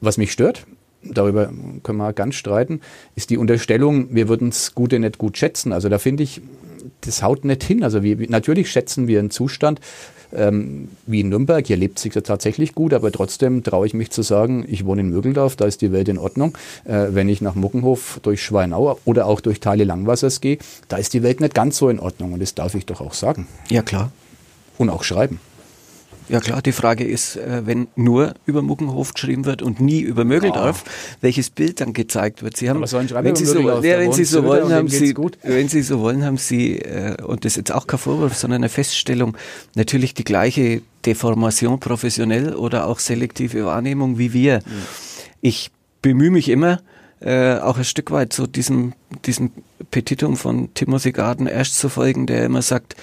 was mich stört, darüber können wir ganz streiten, ist die Unterstellung, wir würden es Gute nicht gut schätzen. Also da finde ich, das haut nicht hin. Also wir, natürlich schätzen wir einen Zustand, ähm, wie in Nürnberg. Hier lebt sich ja tatsächlich gut, aber trotzdem traue ich mich zu sagen, ich wohne in Mögeldorf, da ist die Welt in Ordnung. Äh, wenn ich nach Muckenhof durch Schweinau oder auch durch Teile Langwassers gehe, da ist die Welt nicht ganz so in Ordnung und das darf ich doch auch sagen. Ja, klar. Und auch schreiben. Ja klar, die Frage ist, äh, wenn nur über Muckenhof geschrieben wird und nie über Mögeldorf, oh. welches Bild dann gezeigt wird. Sie haben, wenn Sie, so, ja, wenn Sie so wollen, haben Sie, wenn Sie so wollen, haben Sie, und das ist jetzt auch kein Vorwurf, sondern eine Feststellung, natürlich die gleiche Deformation professionell oder auch selektive Wahrnehmung wie wir. Ich bemühe mich immer, äh, auch ein Stück weit so diesem, diesem Petitum von Timothy Garden erst zu folgen, der immer sagt,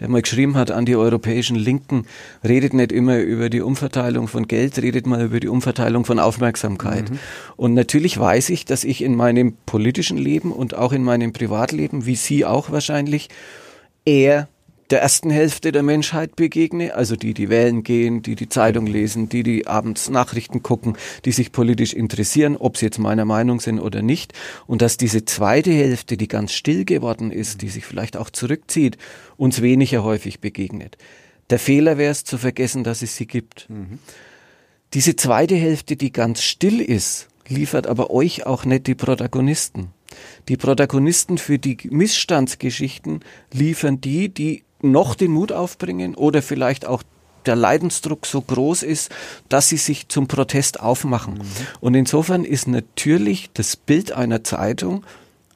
der mal geschrieben hat an die europäischen Linken, redet nicht immer über die Umverteilung von Geld, redet mal über die Umverteilung von Aufmerksamkeit. Mhm. Und natürlich weiß ich, dass ich in meinem politischen Leben und auch in meinem Privatleben, wie Sie auch wahrscheinlich, eher der ersten Hälfte der Menschheit begegne, also die, die wählen gehen, die die Zeitung lesen, die, die abends Nachrichten gucken, die sich politisch interessieren, ob sie jetzt meiner Meinung sind oder nicht. Und dass diese zweite Hälfte, die ganz still geworden ist, die sich vielleicht auch zurückzieht, uns weniger häufig begegnet. Der Fehler wäre es zu vergessen, dass es sie gibt. Mhm. Diese zweite Hälfte, die ganz still ist, liefert aber euch auch nicht die Protagonisten. Die Protagonisten für die Missstandsgeschichten liefern die, die noch den Mut aufbringen oder vielleicht auch der Leidensdruck so groß ist, dass sie sich zum Protest aufmachen. Mhm. Und insofern ist natürlich das Bild einer Zeitung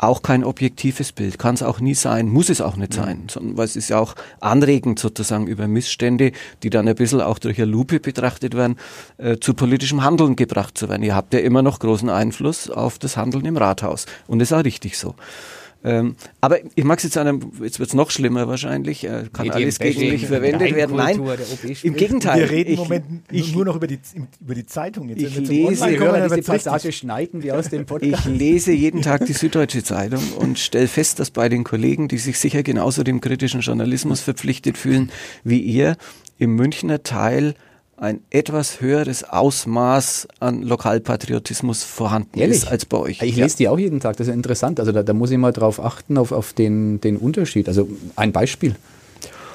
auch kein objektives Bild, kann es auch nie sein, muss es auch nicht sein, sondern weil es ist ja auch anregend sozusagen über Missstände, die dann ein bisschen auch durch eine Lupe betrachtet werden, äh, zu politischem Handeln gebracht zu werden. Ihr habt ja immer noch großen Einfluss auf das Handeln im Rathaus und das ist auch richtig so. Ähm, aber ich mag es jetzt an jetzt wird es noch schlimmer wahrscheinlich, äh, kann Medien alles gegen mich verwendet werden. Nein, im Gegenteil. Wir reden ich, im Moment ich, nur noch über die, über die Zeitung. Jetzt, ich lese, höre diese Passage schneiden wir aus dem Podcast. Ich lese jeden Tag die Süddeutsche Zeitung und stelle fest, dass bei den Kollegen, die sich sicher genauso dem kritischen Journalismus verpflichtet fühlen wie ihr, im Münchner Teil ein etwas höheres Ausmaß an Lokalpatriotismus vorhanden Ehrlich? ist als bei euch. Ich lese die auch jeden Tag, das ist interessant. Also da, da muss ich mal drauf achten, auf, auf den, den Unterschied. Also ein Beispiel.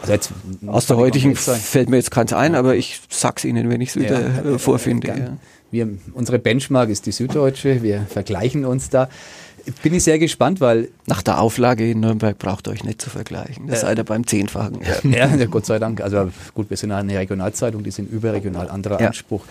Also jetzt Aus der heutigen fällt mir jetzt keins ein, aber ich sag's Ihnen, wenn ich es wieder ja, vorfinde. Ja. Wir, unsere Benchmark ist die Süddeutsche, wir vergleichen uns da bin ich sehr gespannt, weil. Nach der Auflage in Nürnberg braucht ihr euch nicht zu vergleichen. Das äh, seid ihr beim Zehnfachen. Ja. ja, Gott sei Dank. Also gut, wir sind eine Regionalzeitung, die sind überregional anderer ja. Anspruch.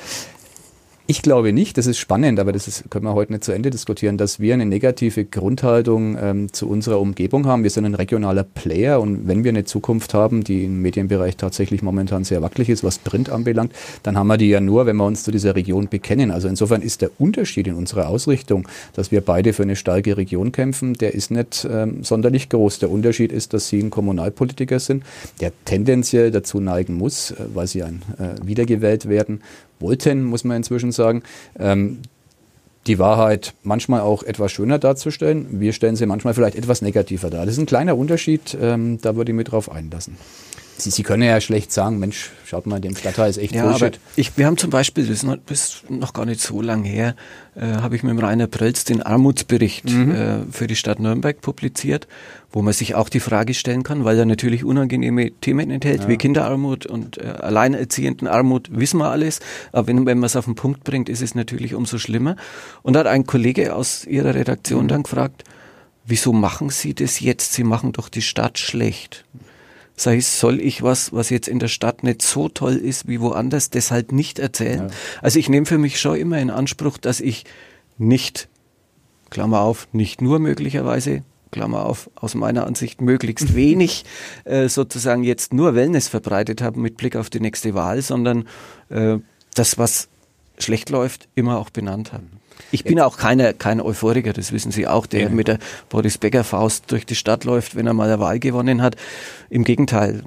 Ich glaube nicht, das ist spannend, aber das ist, können wir heute nicht zu Ende diskutieren, dass wir eine negative Grundhaltung ähm, zu unserer Umgebung haben. Wir sind ein regionaler Player und wenn wir eine Zukunft haben, die im Medienbereich tatsächlich momentan sehr wackelig ist, was Print anbelangt, dann haben wir die ja nur, wenn wir uns zu dieser Region bekennen. Also insofern ist der Unterschied in unserer Ausrichtung, dass wir beide für eine starke Region kämpfen, der ist nicht ähm, sonderlich groß. Der Unterschied ist, dass Sie ein Kommunalpolitiker sind, der tendenziell dazu neigen muss, äh, weil Sie ein, äh, wiedergewählt werden wollten, muss man inzwischen sagen, ähm, die Wahrheit manchmal auch etwas schöner darzustellen. Wir stellen sie manchmal vielleicht etwas negativer dar. Das ist ein kleiner Unterschied, ähm, da würde ich mir drauf einlassen. Sie, Sie können ja schlecht sagen, Mensch, schaut mal, dem Stadtteil ist echt ja, Bullshit. Ich, wir haben zum Beispiel, das ist noch, gar nicht so lang her, äh, habe ich mit dem Rainer Prölz den Armutsbericht mhm. äh, für die Stadt Nürnberg publiziert, wo man sich auch die Frage stellen kann, weil er natürlich unangenehme Themen enthält, ja. wie Kinderarmut und äh, Alleinerziehendenarmut, wissen wir alles. Aber wenn, wenn man es auf den Punkt bringt, ist es natürlich umso schlimmer. Und da hat ein Kollege aus Ihrer Redaktion mhm. dann gefragt, wieso machen Sie das jetzt? Sie machen doch die Stadt schlecht. Sag ich, soll ich was, was jetzt in der Stadt nicht so toll ist wie woanders, deshalb nicht erzählen? Ja. Also ich nehme für mich schon immer in Anspruch, dass ich nicht, Klammer auf, nicht nur möglicherweise, Klammer auf, aus meiner Ansicht möglichst wenig äh, sozusagen jetzt nur Wellness verbreitet habe mit Blick auf die nächste Wahl, sondern äh, das, was schlecht läuft, immer auch benannt haben. Ich bin auch keine, kein Euphoriker, das wissen Sie auch, der ja. mit der Boris Becker Faust durch die Stadt läuft, wenn er mal eine Wahl gewonnen hat. Im Gegenteil,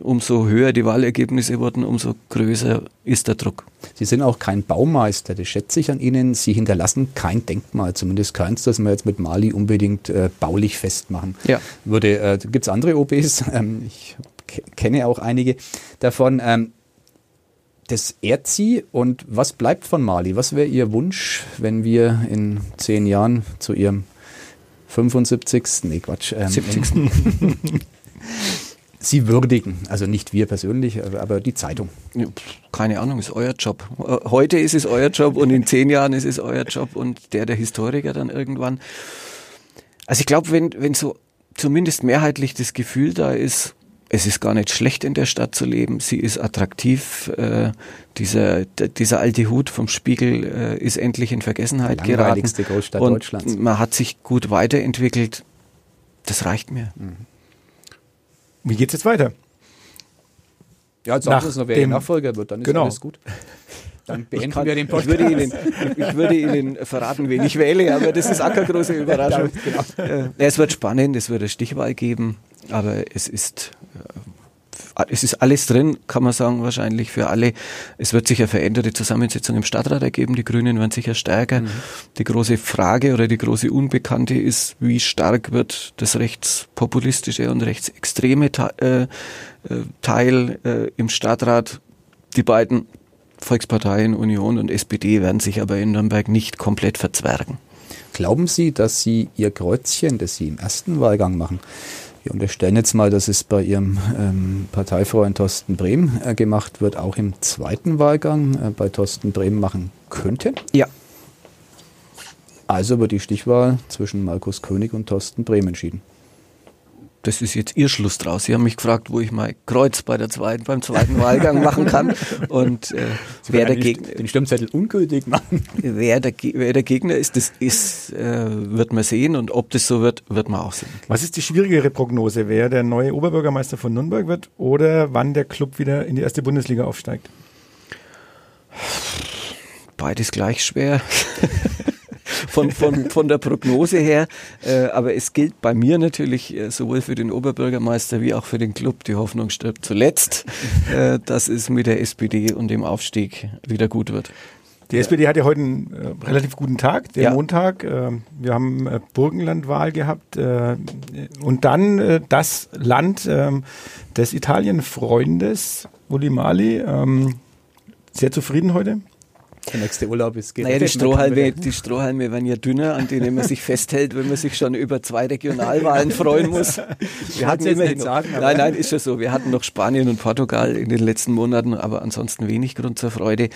umso höher die Wahlergebnisse wurden, umso größer ist der Druck. Sie sind auch kein Baumeister, das schätze ich an Ihnen. Sie hinterlassen kein Denkmal, zumindest keins, das man jetzt mit Mali unbedingt äh, baulich festmachen ja. würde. Äh, Gibt es andere OBs? Ähm, ich kenne auch einige davon. Ähm, das ehrt sie und was bleibt von Mali? Was wäre Ihr Wunsch, wenn wir in zehn Jahren zu Ihrem 75. Nee, Quatsch. Ähm, 70. Sie würdigen, also nicht wir persönlich, aber die Zeitung. Keine Ahnung, ist euer Job. Heute ist es euer Job und in zehn Jahren ist es euer Job und der der Historiker dann irgendwann. Also ich glaube, wenn, wenn so zumindest mehrheitlich das Gefühl da ist, es ist gar nicht schlecht in der Stadt zu leben. Sie ist attraktiv. Äh, dieser, dieser alte Hut vom Spiegel äh, ist endlich in Vergessenheit die geraten. Großstadt und Deutschlands. Man hat sich gut weiterentwickelt. Das reicht mir. Mhm. Wie geht's jetzt weiter? Ja, jetzt sagen noch, wer Nachfolger wird, dann ist genau. alles gut. Dann beenden kann, wir den Podcast. Ich würde, Ihnen, ich würde Ihnen verraten, wen ich wähle, aber das ist auch keine große Überraschung. genau. Äh, es wird spannend, es wird eine Stichwahl geben, aber es ist es ist alles drin, kann man sagen, wahrscheinlich für alle. Es wird sich eine veränderte Zusammensetzung im Stadtrat ergeben. Die Grünen werden sicher stärker. Mhm. Die große Frage oder die große Unbekannte ist, wie stark wird das rechtspopulistische und rechtsextreme äh, äh, Teil äh, im Stadtrat. Die beiden Volksparteien, Union und SPD werden sich aber in Nürnberg nicht komplett verzwergen. Glauben Sie, dass Sie Ihr Kreuzchen, das Sie im ersten Wahlgang machen, wir unterstellen jetzt mal, dass es bei Ihrem ähm, Parteifreund Thorsten Brehm äh, gemacht wird, auch im zweiten Wahlgang äh, bei Thorsten Brehm machen könnten? Ja. Also wird die Stichwahl zwischen Markus König und Thorsten Brehm entschieden das ist jetzt Ihr Schluss draus. Sie haben mich gefragt, wo ich mein Kreuz bei der zweiten, beim zweiten Wahlgang machen kann. Und äh, wer der Gegner den Stimmzettel ungültig machen. Wer der, wer der Gegner ist, das ist, äh, wird man sehen. Und ob das so wird, wird man auch sehen. Was ist die schwierigere Prognose? Wer der neue Oberbürgermeister von Nürnberg wird oder wann der Club wieder in die erste Bundesliga aufsteigt? Beides gleich schwer. Von, von, von der Prognose her. Äh, aber es gilt bei mir natürlich äh, sowohl für den Oberbürgermeister wie auch für den Club, die Hoffnung stirbt zuletzt, äh, dass es mit der SPD und dem Aufstieg wieder gut wird. Die SPD hat ja heute einen äh, relativ guten Tag, den ja. Montag. Äh, wir haben äh, Burgenlandwahl gehabt und dann das Land ähm, des Italienfreundes, Uli Mali. Ähm, sehr zufrieden heute? Der nächste Urlaub ist geht. Naja, die Strohhalme, die Strohhalme werden ja dünner, an denen man sich festhält, wenn man sich schon über zwei Regionalwahlen freuen muss. Wir hatten jetzt nicht sagen, nein, nein, ist schon so. Wir hatten noch Spanien und Portugal in den letzten Monaten, aber ansonsten wenig Grund zur Freude.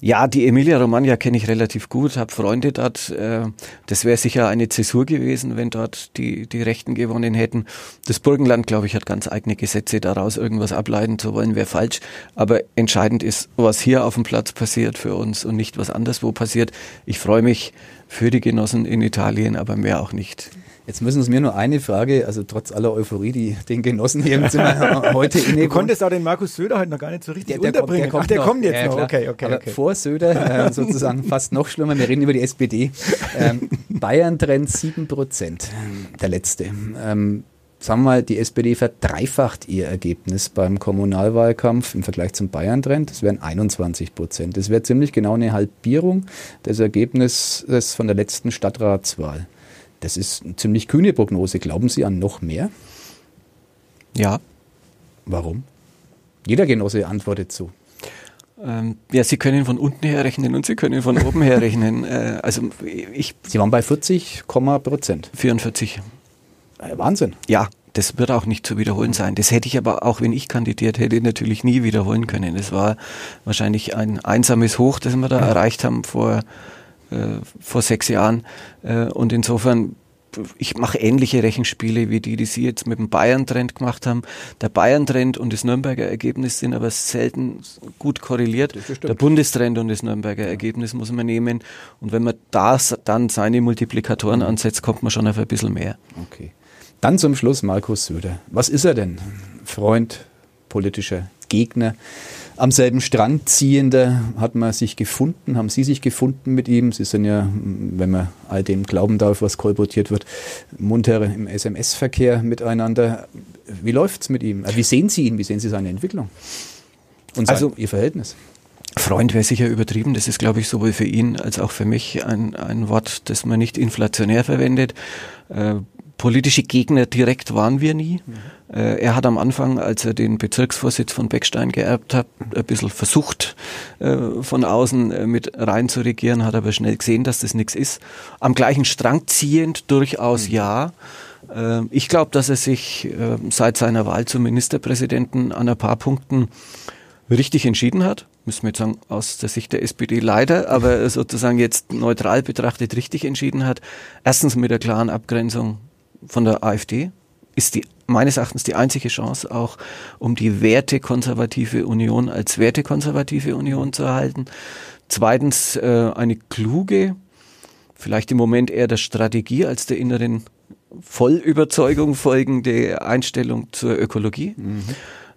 Ja, die Emilia Romagna kenne ich relativ gut, habe Freunde dort. Äh, das wäre sicher eine Zäsur gewesen, wenn dort die, die Rechten gewonnen hätten. Das Burgenland, glaube ich, hat ganz eigene Gesetze. Daraus irgendwas ableiten zu wollen, wäre falsch. Aber entscheidend ist, was hier auf dem Platz passiert für uns und nicht was anderswo passiert. Ich freue mich für die Genossen in Italien, aber mehr auch nicht. Jetzt müssen Sie mir nur eine Frage, also trotz aller Euphorie, die den Genossen hier im Zimmer heute inne. Du konntest auch den Markus Söder heute noch gar nicht so richtig der, der unterbringen. Kommt, der kommt, Ach, der kommt jetzt ja, noch. Okay, okay, okay. Vor Söder äh, sozusagen fast noch schlimmer. Wir reden über die SPD. Ähm, Bayern-Trend 7 Prozent, der letzte. Ähm, sagen wir mal, die SPD verdreifacht ihr Ergebnis beim Kommunalwahlkampf im Vergleich zum Bayern-Trend. Das wären 21 Prozent. Das wäre ziemlich genau eine Halbierung des Ergebnisses von der letzten Stadtratswahl. Das ist eine ziemlich kühne Prognose. Glauben Sie an noch mehr? Ja. Warum? Jeder Genosse antwortet so. Ähm, ja, Sie können von unten her rechnen und Sie können von oben her rechnen. Äh, also ich. Sie waren bei 40, Prozent. 44. Äh, Wahnsinn. Ja, das wird auch nicht zu wiederholen sein. Das hätte ich aber auch, wenn ich kandidiert hätte, natürlich nie wiederholen können. Das war wahrscheinlich ein einsames Hoch, das wir da erreicht haben vor, äh, vor sechs Jahren. Äh, und insofern ich mache ähnliche Rechenspiele wie die, die Sie jetzt mit dem Bayern-Trend gemacht haben. Der Bayern-Trend und das Nürnberger Ergebnis sind aber selten gut korreliert. Der Bundestrend und das Nürnberger Ergebnis muss man nehmen. Und wenn man das dann seine Multiplikatoren ansetzt, kommt man schon auf ein bisschen mehr. Okay. Dann zum Schluss Markus Söder. Was ist er denn? Freund, politischer Gegner? am selben Strand ziehende hat man sich gefunden, haben Sie sich gefunden mit ihm? Sie sind ja, wenn man all dem glauben darf, was kolportiert wird, munter im SMS-Verkehr miteinander. Wie läuft es mit ihm? Wie sehen Sie ihn? Wie sehen Sie seine Entwicklung? Und sein, also, Ihr Verhältnis? Freund wäre sicher übertrieben. Das ist, glaube ich, sowohl für ihn als auch für mich ein, ein Wort, das man nicht inflationär verwendet. Äh, politische Gegner direkt waren wir nie. Mhm. Äh, er hat am Anfang, als er den Bezirksvorsitz von Beckstein geerbt hat, ein bisschen versucht, äh, von außen äh, mit rein zu regieren, hat aber schnell gesehen, dass das nichts ist. Am gleichen Strang ziehend durchaus mhm. ja. Äh, ich glaube, dass er sich äh, seit seiner Wahl zum Ministerpräsidenten an ein paar Punkten richtig entschieden hat. Müssen wir jetzt sagen, aus der Sicht der SPD leider, aber sozusagen jetzt neutral betrachtet richtig entschieden hat. Erstens mit der klaren Abgrenzung von der AfD ist die meines Erachtens die einzige Chance auch, um die wertekonservative Union als wertekonservative Union zu erhalten. Zweitens äh, eine kluge, vielleicht im Moment eher der Strategie als der inneren Vollüberzeugung folgende Einstellung zur Ökologie. Mhm.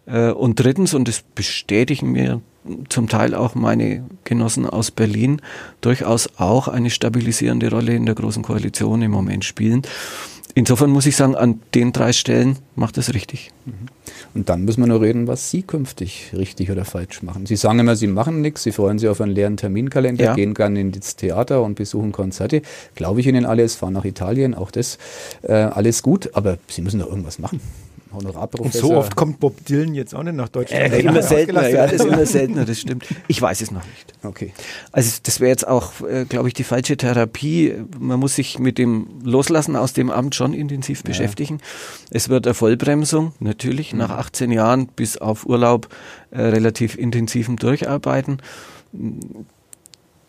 Äh, und drittens, und das bestätigen mir zum Teil auch meine Genossen aus Berlin, durchaus auch eine stabilisierende Rolle in der Großen Koalition im Moment spielen. Insofern muss ich sagen, an den drei Stellen macht das richtig. Mhm. Und dann müssen wir nur reden, was Sie künftig richtig oder falsch machen. Sie sagen immer, Sie machen nichts, Sie freuen sich auf einen leeren Terminkalender, ja. gehen gerne ins Theater und besuchen Konzerte. Glaube ich Ihnen alles, fahren nach Italien, auch das äh, alles gut, aber Sie müssen doch irgendwas machen. Honorarprofessor. Und so oft kommt Bob Dylan jetzt auch nicht nach Deutschland. Äh, immer seltener, ja, das ist immer seltener, das stimmt. Ich weiß es noch nicht. Okay. Also das wäre jetzt auch, äh, glaube ich, die falsche Therapie. Man muss sich mit dem Loslassen aus dem Amt schon intensiv ja. beschäftigen. Es wird eine Vollbremsung, natürlich, mhm. nach 18 Jahren bis auf Urlaub äh, relativ intensivem Durcharbeiten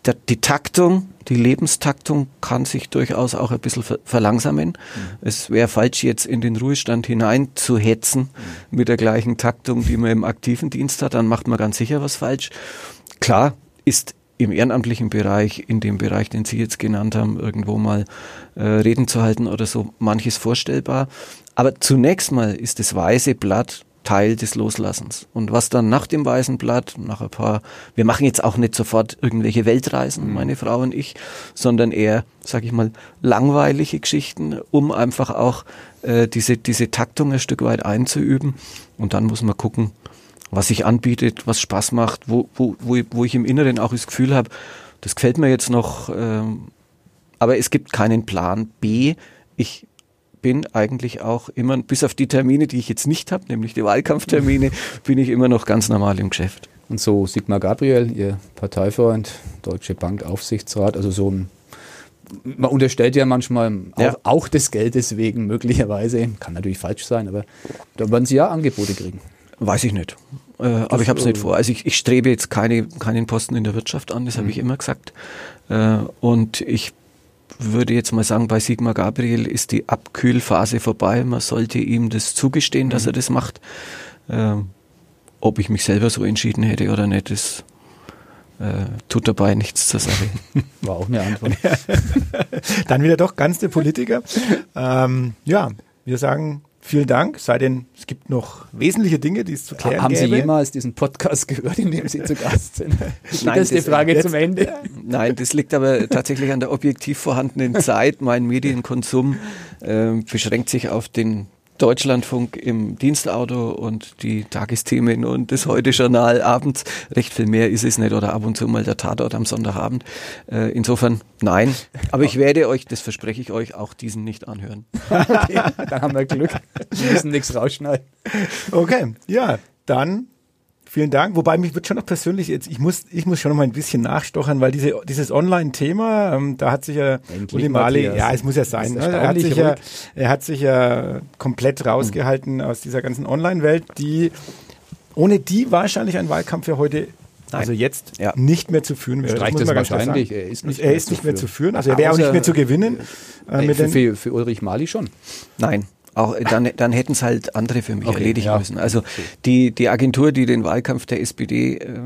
der, die Taktung, die Lebenstaktung kann sich durchaus auch ein bisschen ver verlangsamen. Mhm. Es wäre falsch, jetzt in den Ruhestand hinein zu hetzen mhm. mit der gleichen Taktung, die man im aktiven Dienst hat. Dann macht man ganz sicher was falsch. Klar ist im ehrenamtlichen Bereich, in dem Bereich, den Sie jetzt genannt haben, irgendwo mal äh, Reden zu halten oder so, manches vorstellbar. Aber zunächst mal ist das weiße Blatt Teil des Loslassens. Und was dann nach dem Weißen Blatt, nach ein paar, wir machen jetzt auch nicht sofort irgendwelche Weltreisen, mhm. meine Frau und ich, sondern eher, sag ich mal, langweilige Geschichten, um einfach auch äh, diese, diese Taktung ein Stück weit einzuüben. Und dann muss man gucken, was sich anbietet, was Spaß macht, wo, wo, wo, wo ich im Inneren auch das Gefühl habe, das gefällt mir jetzt noch, ähm, aber es gibt keinen Plan B. Ich bin eigentlich auch immer, bis auf die Termine, die ich jetzt nicht habe, nämlich die Wahlkampftermine, bin ich immer noch ganz normal im Geschäft. Und so Sigmar Gabriel, Ihr Parteifreund, Deutsche Bank Aufsichtsrat, also so ein man unterstellt ja manchmal ja. Auch, auch, des Geldes wegen möglicherweise, kann natürlich falsch sein, aber da werden Sie ja Angebote kriegen. Weiß ich nicht. Äh, aber ich habe es nicht vor. Also ich, ich strebe jetzt keine, keinen Posten in der Wirtschaft an, das habe mhm. ich immer gesagt. Äh, und ich würde jetzt mal sagen, bei Sigmar Gabriel ist die Abkühlphase vorbei. Man sollte ihm das zugestehen, dass mhm. er das macht. Ähm, ob ich mich selber so entschieden hätte oder nicht, das äh, tut dabei nichts zur Sache. War auch eine Antwort. Dann wieder doch ganz der Politiker. Ähm, ja, wir sagen Vielen Dank. Sei denn, es gibt noch wesentliche Dinge, die es zu klären Haben gäbe. Sie jemals diesen Podcast gehört, in dem Sie zu Gast sind? Nein, das ist die Frage jetzt, zum Ende. Nein, das liegt aber tatsächlich an der objektiv vorhandenen Zeit. Mein Medienkonsum äh, beschränkt sich auf den Deutschlandfunk im Dienstauto und die Tagesthemen und das Heute-Journal abends. Recht viel mehr ist es nicht oder ab und zu mal der Tatort am Sonntagabend. Äh, insofern nein. Aber ich werde euch, das verspreche ich euch, auch diesen nicht anhören. okay, dann haben wir Glück. Wir müssen nichts rausschneiden. Okay, ja, dann Vielen Dank. Wobei mich wird schon noch persönlich jetzt, ich muss, ich muss schon noch mal ein bisschen nachstochern, weil diese, dieses Online-Thema, ähm, da hat sich ja Endlich Uli Mali, ja, es muss ja sein, ne? er, hat sich ja, er hat sich ja komplett rausgehalten hm. aus dieser ganzen Online-Welt, die, ohne die wahrscheinlich ein Wahlkampf für heute also jetzt ja. nicht mehr zu führen wäre. Streicht das, das wahrscheinlich. Er ist nicht, er mehr, ist nicht mehr zu führen. Also er wäre auch nicht mehr zu gewinnen. Äh, für, für, für Ulrich Mali schon. Nein. Auch dann, dann hätten es halt andere für mich okay, erledigen ja. müssen. Also die, die Agentur, die den Wahlkampf der SPD äh,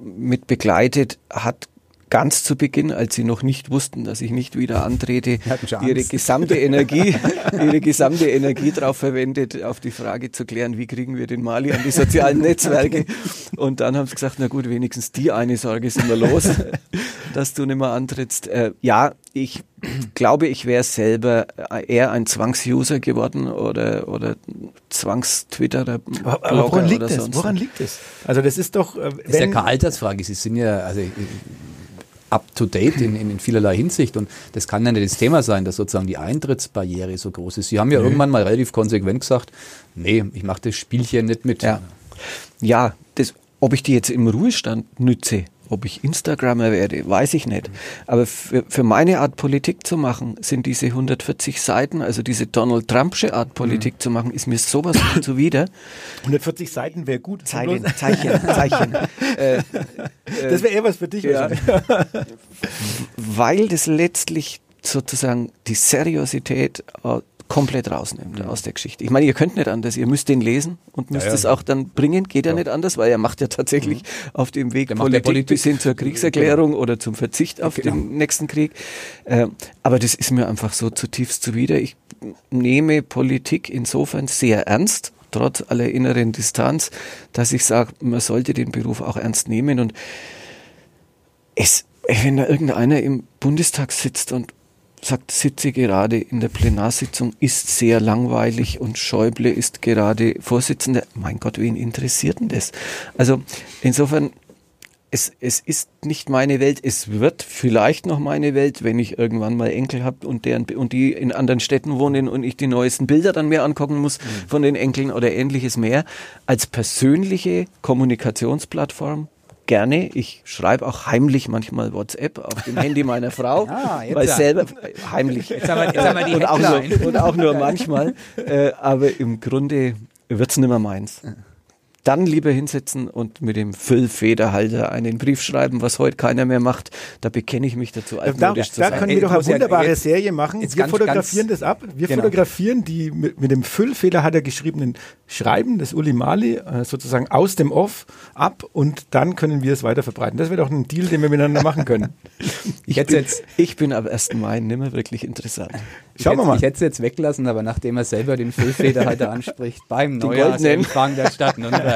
mit begleitet, hat ganz zu Beginn, als sie noch nicht wussten, dass ich nicht wieder antrete, ihre gesamte Energie, ihre gesamte Energie darauf verwendet, auf die Frage zu klären, wie kriegen wir den Mali an die sozialen Netzwerke. Und dann haben sie gesagt, na gut, wenigstens die eine Sorge sind wir los, dass du nicht mehr antrittst. Äh, ja, ich glaube, ich wäre selber eher ein Zwangsuser geworden oder, oder Zwangstwitterer. Aber, aber woran liegt das? Woran liegt es? Also das ist doch. Äh, das ist ja keine Altersfrage. Sie sind ja, also up to date in, in, vielerlei Hinsicht. Und das kann ja nicht das Thema sein, dass sozusagen die Eintrittsbarriere so groß ist. Sie haben ja nee. irgendwann mal relativ konsequent gesagt, nee, ich mache das Spielchen nicht mit. Ja, ja das, ob ich die jetzt im Ruhestand nütze, ob ich Instagrammer werde, weiß ich nicht. Aber für, für meine Art Politik zu machen, sind diese 140 Seiten, also diese Donald Trumpsche Art Politik mhm. zu machen, ist mir sowas zuwider. 140 Seiten wäre gut. Zeichen, Zeichen, Zeichen. äh, das wäre eher was für dich. Ja. Weil das letztlich sozusagen die Seriosität komplett rausnimmt mhm. aus der Geschichte. Ich meine, ihr könnt nicht anders, ihr müsst den lesen und müsst ja, ja. es auch dann bringen, geht ja, nicht anders, weil er macht ja tatsächlich mhm. auf dem Weg Politik, Politik, bis hin zur Kriegserklärung genau. oder zum Verzicht auf genau. den nächsten Krieg. Äh, aber das ist mir einfach so zutiefst zuwider. Ich nehme Politik insofern sehr ernst, trotz aller inneren Distanz, dass ich sage, man sollte den Beruf auch ernst nehmen und es, wenn da irgendeiner im Bundestag sitzt und sagt, sitze gerade in der Plenarsitzung, ist sehr langweilig und Schäuble ist gerade Vorsitzender. Mein Gott, wen interessiert denn das? Also insofern, es, es ist nicht meine Welt. Es wird vielleicht noch meine Welt, wenn ich irgendwann mal Enkel habe und, deren, und die in anderen Städten wohnen und ich die neuesten Bilder dann mehr angucken muss mhm. von den Enkeln oder ähnliches mehr. Als persönliche Kommunikationsplattform gerne. Ich schreibe auch heimlich manchmal WhatsApp auf dem Handy meiner Frau, ah, weil ja. selber heimlich jetzt haben wir, jetzt haben wir die und, auch nur, und auch nur manchmal. Äh, aber im Grunde wird's nimmer meins dann lieber hinsetzen und mit dem Füllfederhalter einen Brief schreiben, was heute keiner mehr macht. Da bekenne ich mich dazu altmodisch da, zu da sein. Da können wir doch eine wunderbare ja, Serie machen. Wir ganz, fotografieren ganz, das ab. Wir genau. fotografieren die mit, mit dem Füllfederhalter geschriebenen Schreiben des Uli Mali äh, sozusagen aus dem Off ab und dann können wir es weiter verbreiten. Das wäre doch ein Deal, den wir miteinander machen können. ich, bin, jetzt, ich bin ab 1. Mai nimmer wirklich interessant. Schauen wir mal. Ich hätte es jetzt weglassen, aber nachdem er selber den Füllfederhalter anspricht, beim Neujahrsempfang der Stadt Nürnberg,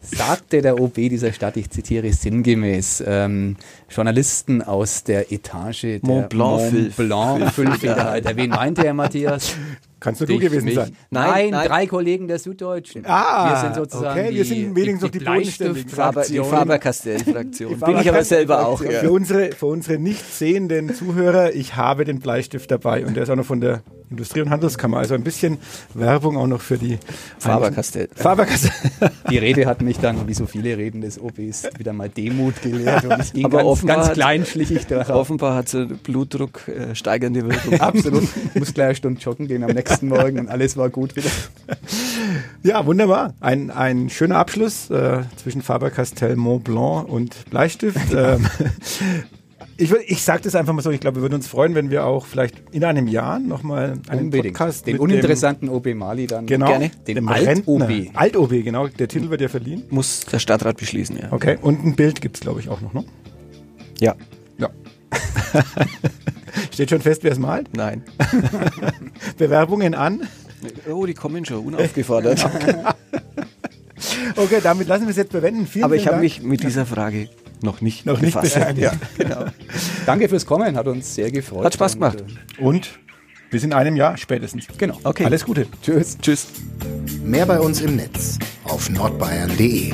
sagte der OB dieser Stadt, ich zitiere sinngemäß, ähm, Journalisten aus der Etage der Mont Blanc, Mont Blanc Füllfederhalter. Wen meinte er, Matthias? Kannst du du gewesen mich. sein? Nein, nein, drei Kollegen der Süddeutschen. Ah, wir sind sozusagen okay, die, wir sind wenigstens noch die, die bodenständigen Die Faber-Castell-Fraktion. Bin ich aber selber auch. Ja. Für, unsere, für unsere nicht sehenden Zuhörer, ich habe den Bleistift dabei und der ist auch noch von der Industrie- und Handelskammer. Also ein bisschen Werbung auch noch für die Faber-Castell. Faber-Castell. Die Rede hat mich dann, wie so viele Reden des OBs, wieder mal Demut gelehrt und ich ging Aber ganz, ganz kleinschlichig darauf. Offenbar hat sie Blutdruck äh, steigernde Wirkung. Absolut. Ich muss gleich eine Stunde joggen gehen am nächsten Morgen und alles war gut wieder. Ja, wunderbar. Ein, ein schöner Abschluss äh, zwischen Faber-Castell, Mont Blanc und Bleistift. ähm, ich, ich sage das einfach mal so, ich glaube, wir würden uns freuen, wenn wir auch vielleicht in einem Jahr nochmal einen Unbedingt. Podcast Den uninteressanten OB Mali dann. Genau, Gerne. Den Alt-OB. Alt-OB, genau. Der Titel wird ja verliehen. Muss der Stadtrat beschließen, ja. Okay, und ein Bild gibt es, glaube ich, auch noch, ne? Ja. Steht schon fest, wer es malt? Nein. Bewerbungen an? Oh, die kommen schon, unaufgefordert. okay, damit lassen wir es jetzt bewenden. Vielen, Aber ich habe mich mit dieser Frage noch nicht noch nicht beschäftigt. Ja, genau. Danke fürs Kommen, hat uns sehr gefreut. Hat Spaß gemacht. Und, äh, und bis in einem Jahr spätestens. Genau. Okay. Alles Gute. Tschüss. Tschüss. Mehr bei uns im Netz auf nordbayern.de.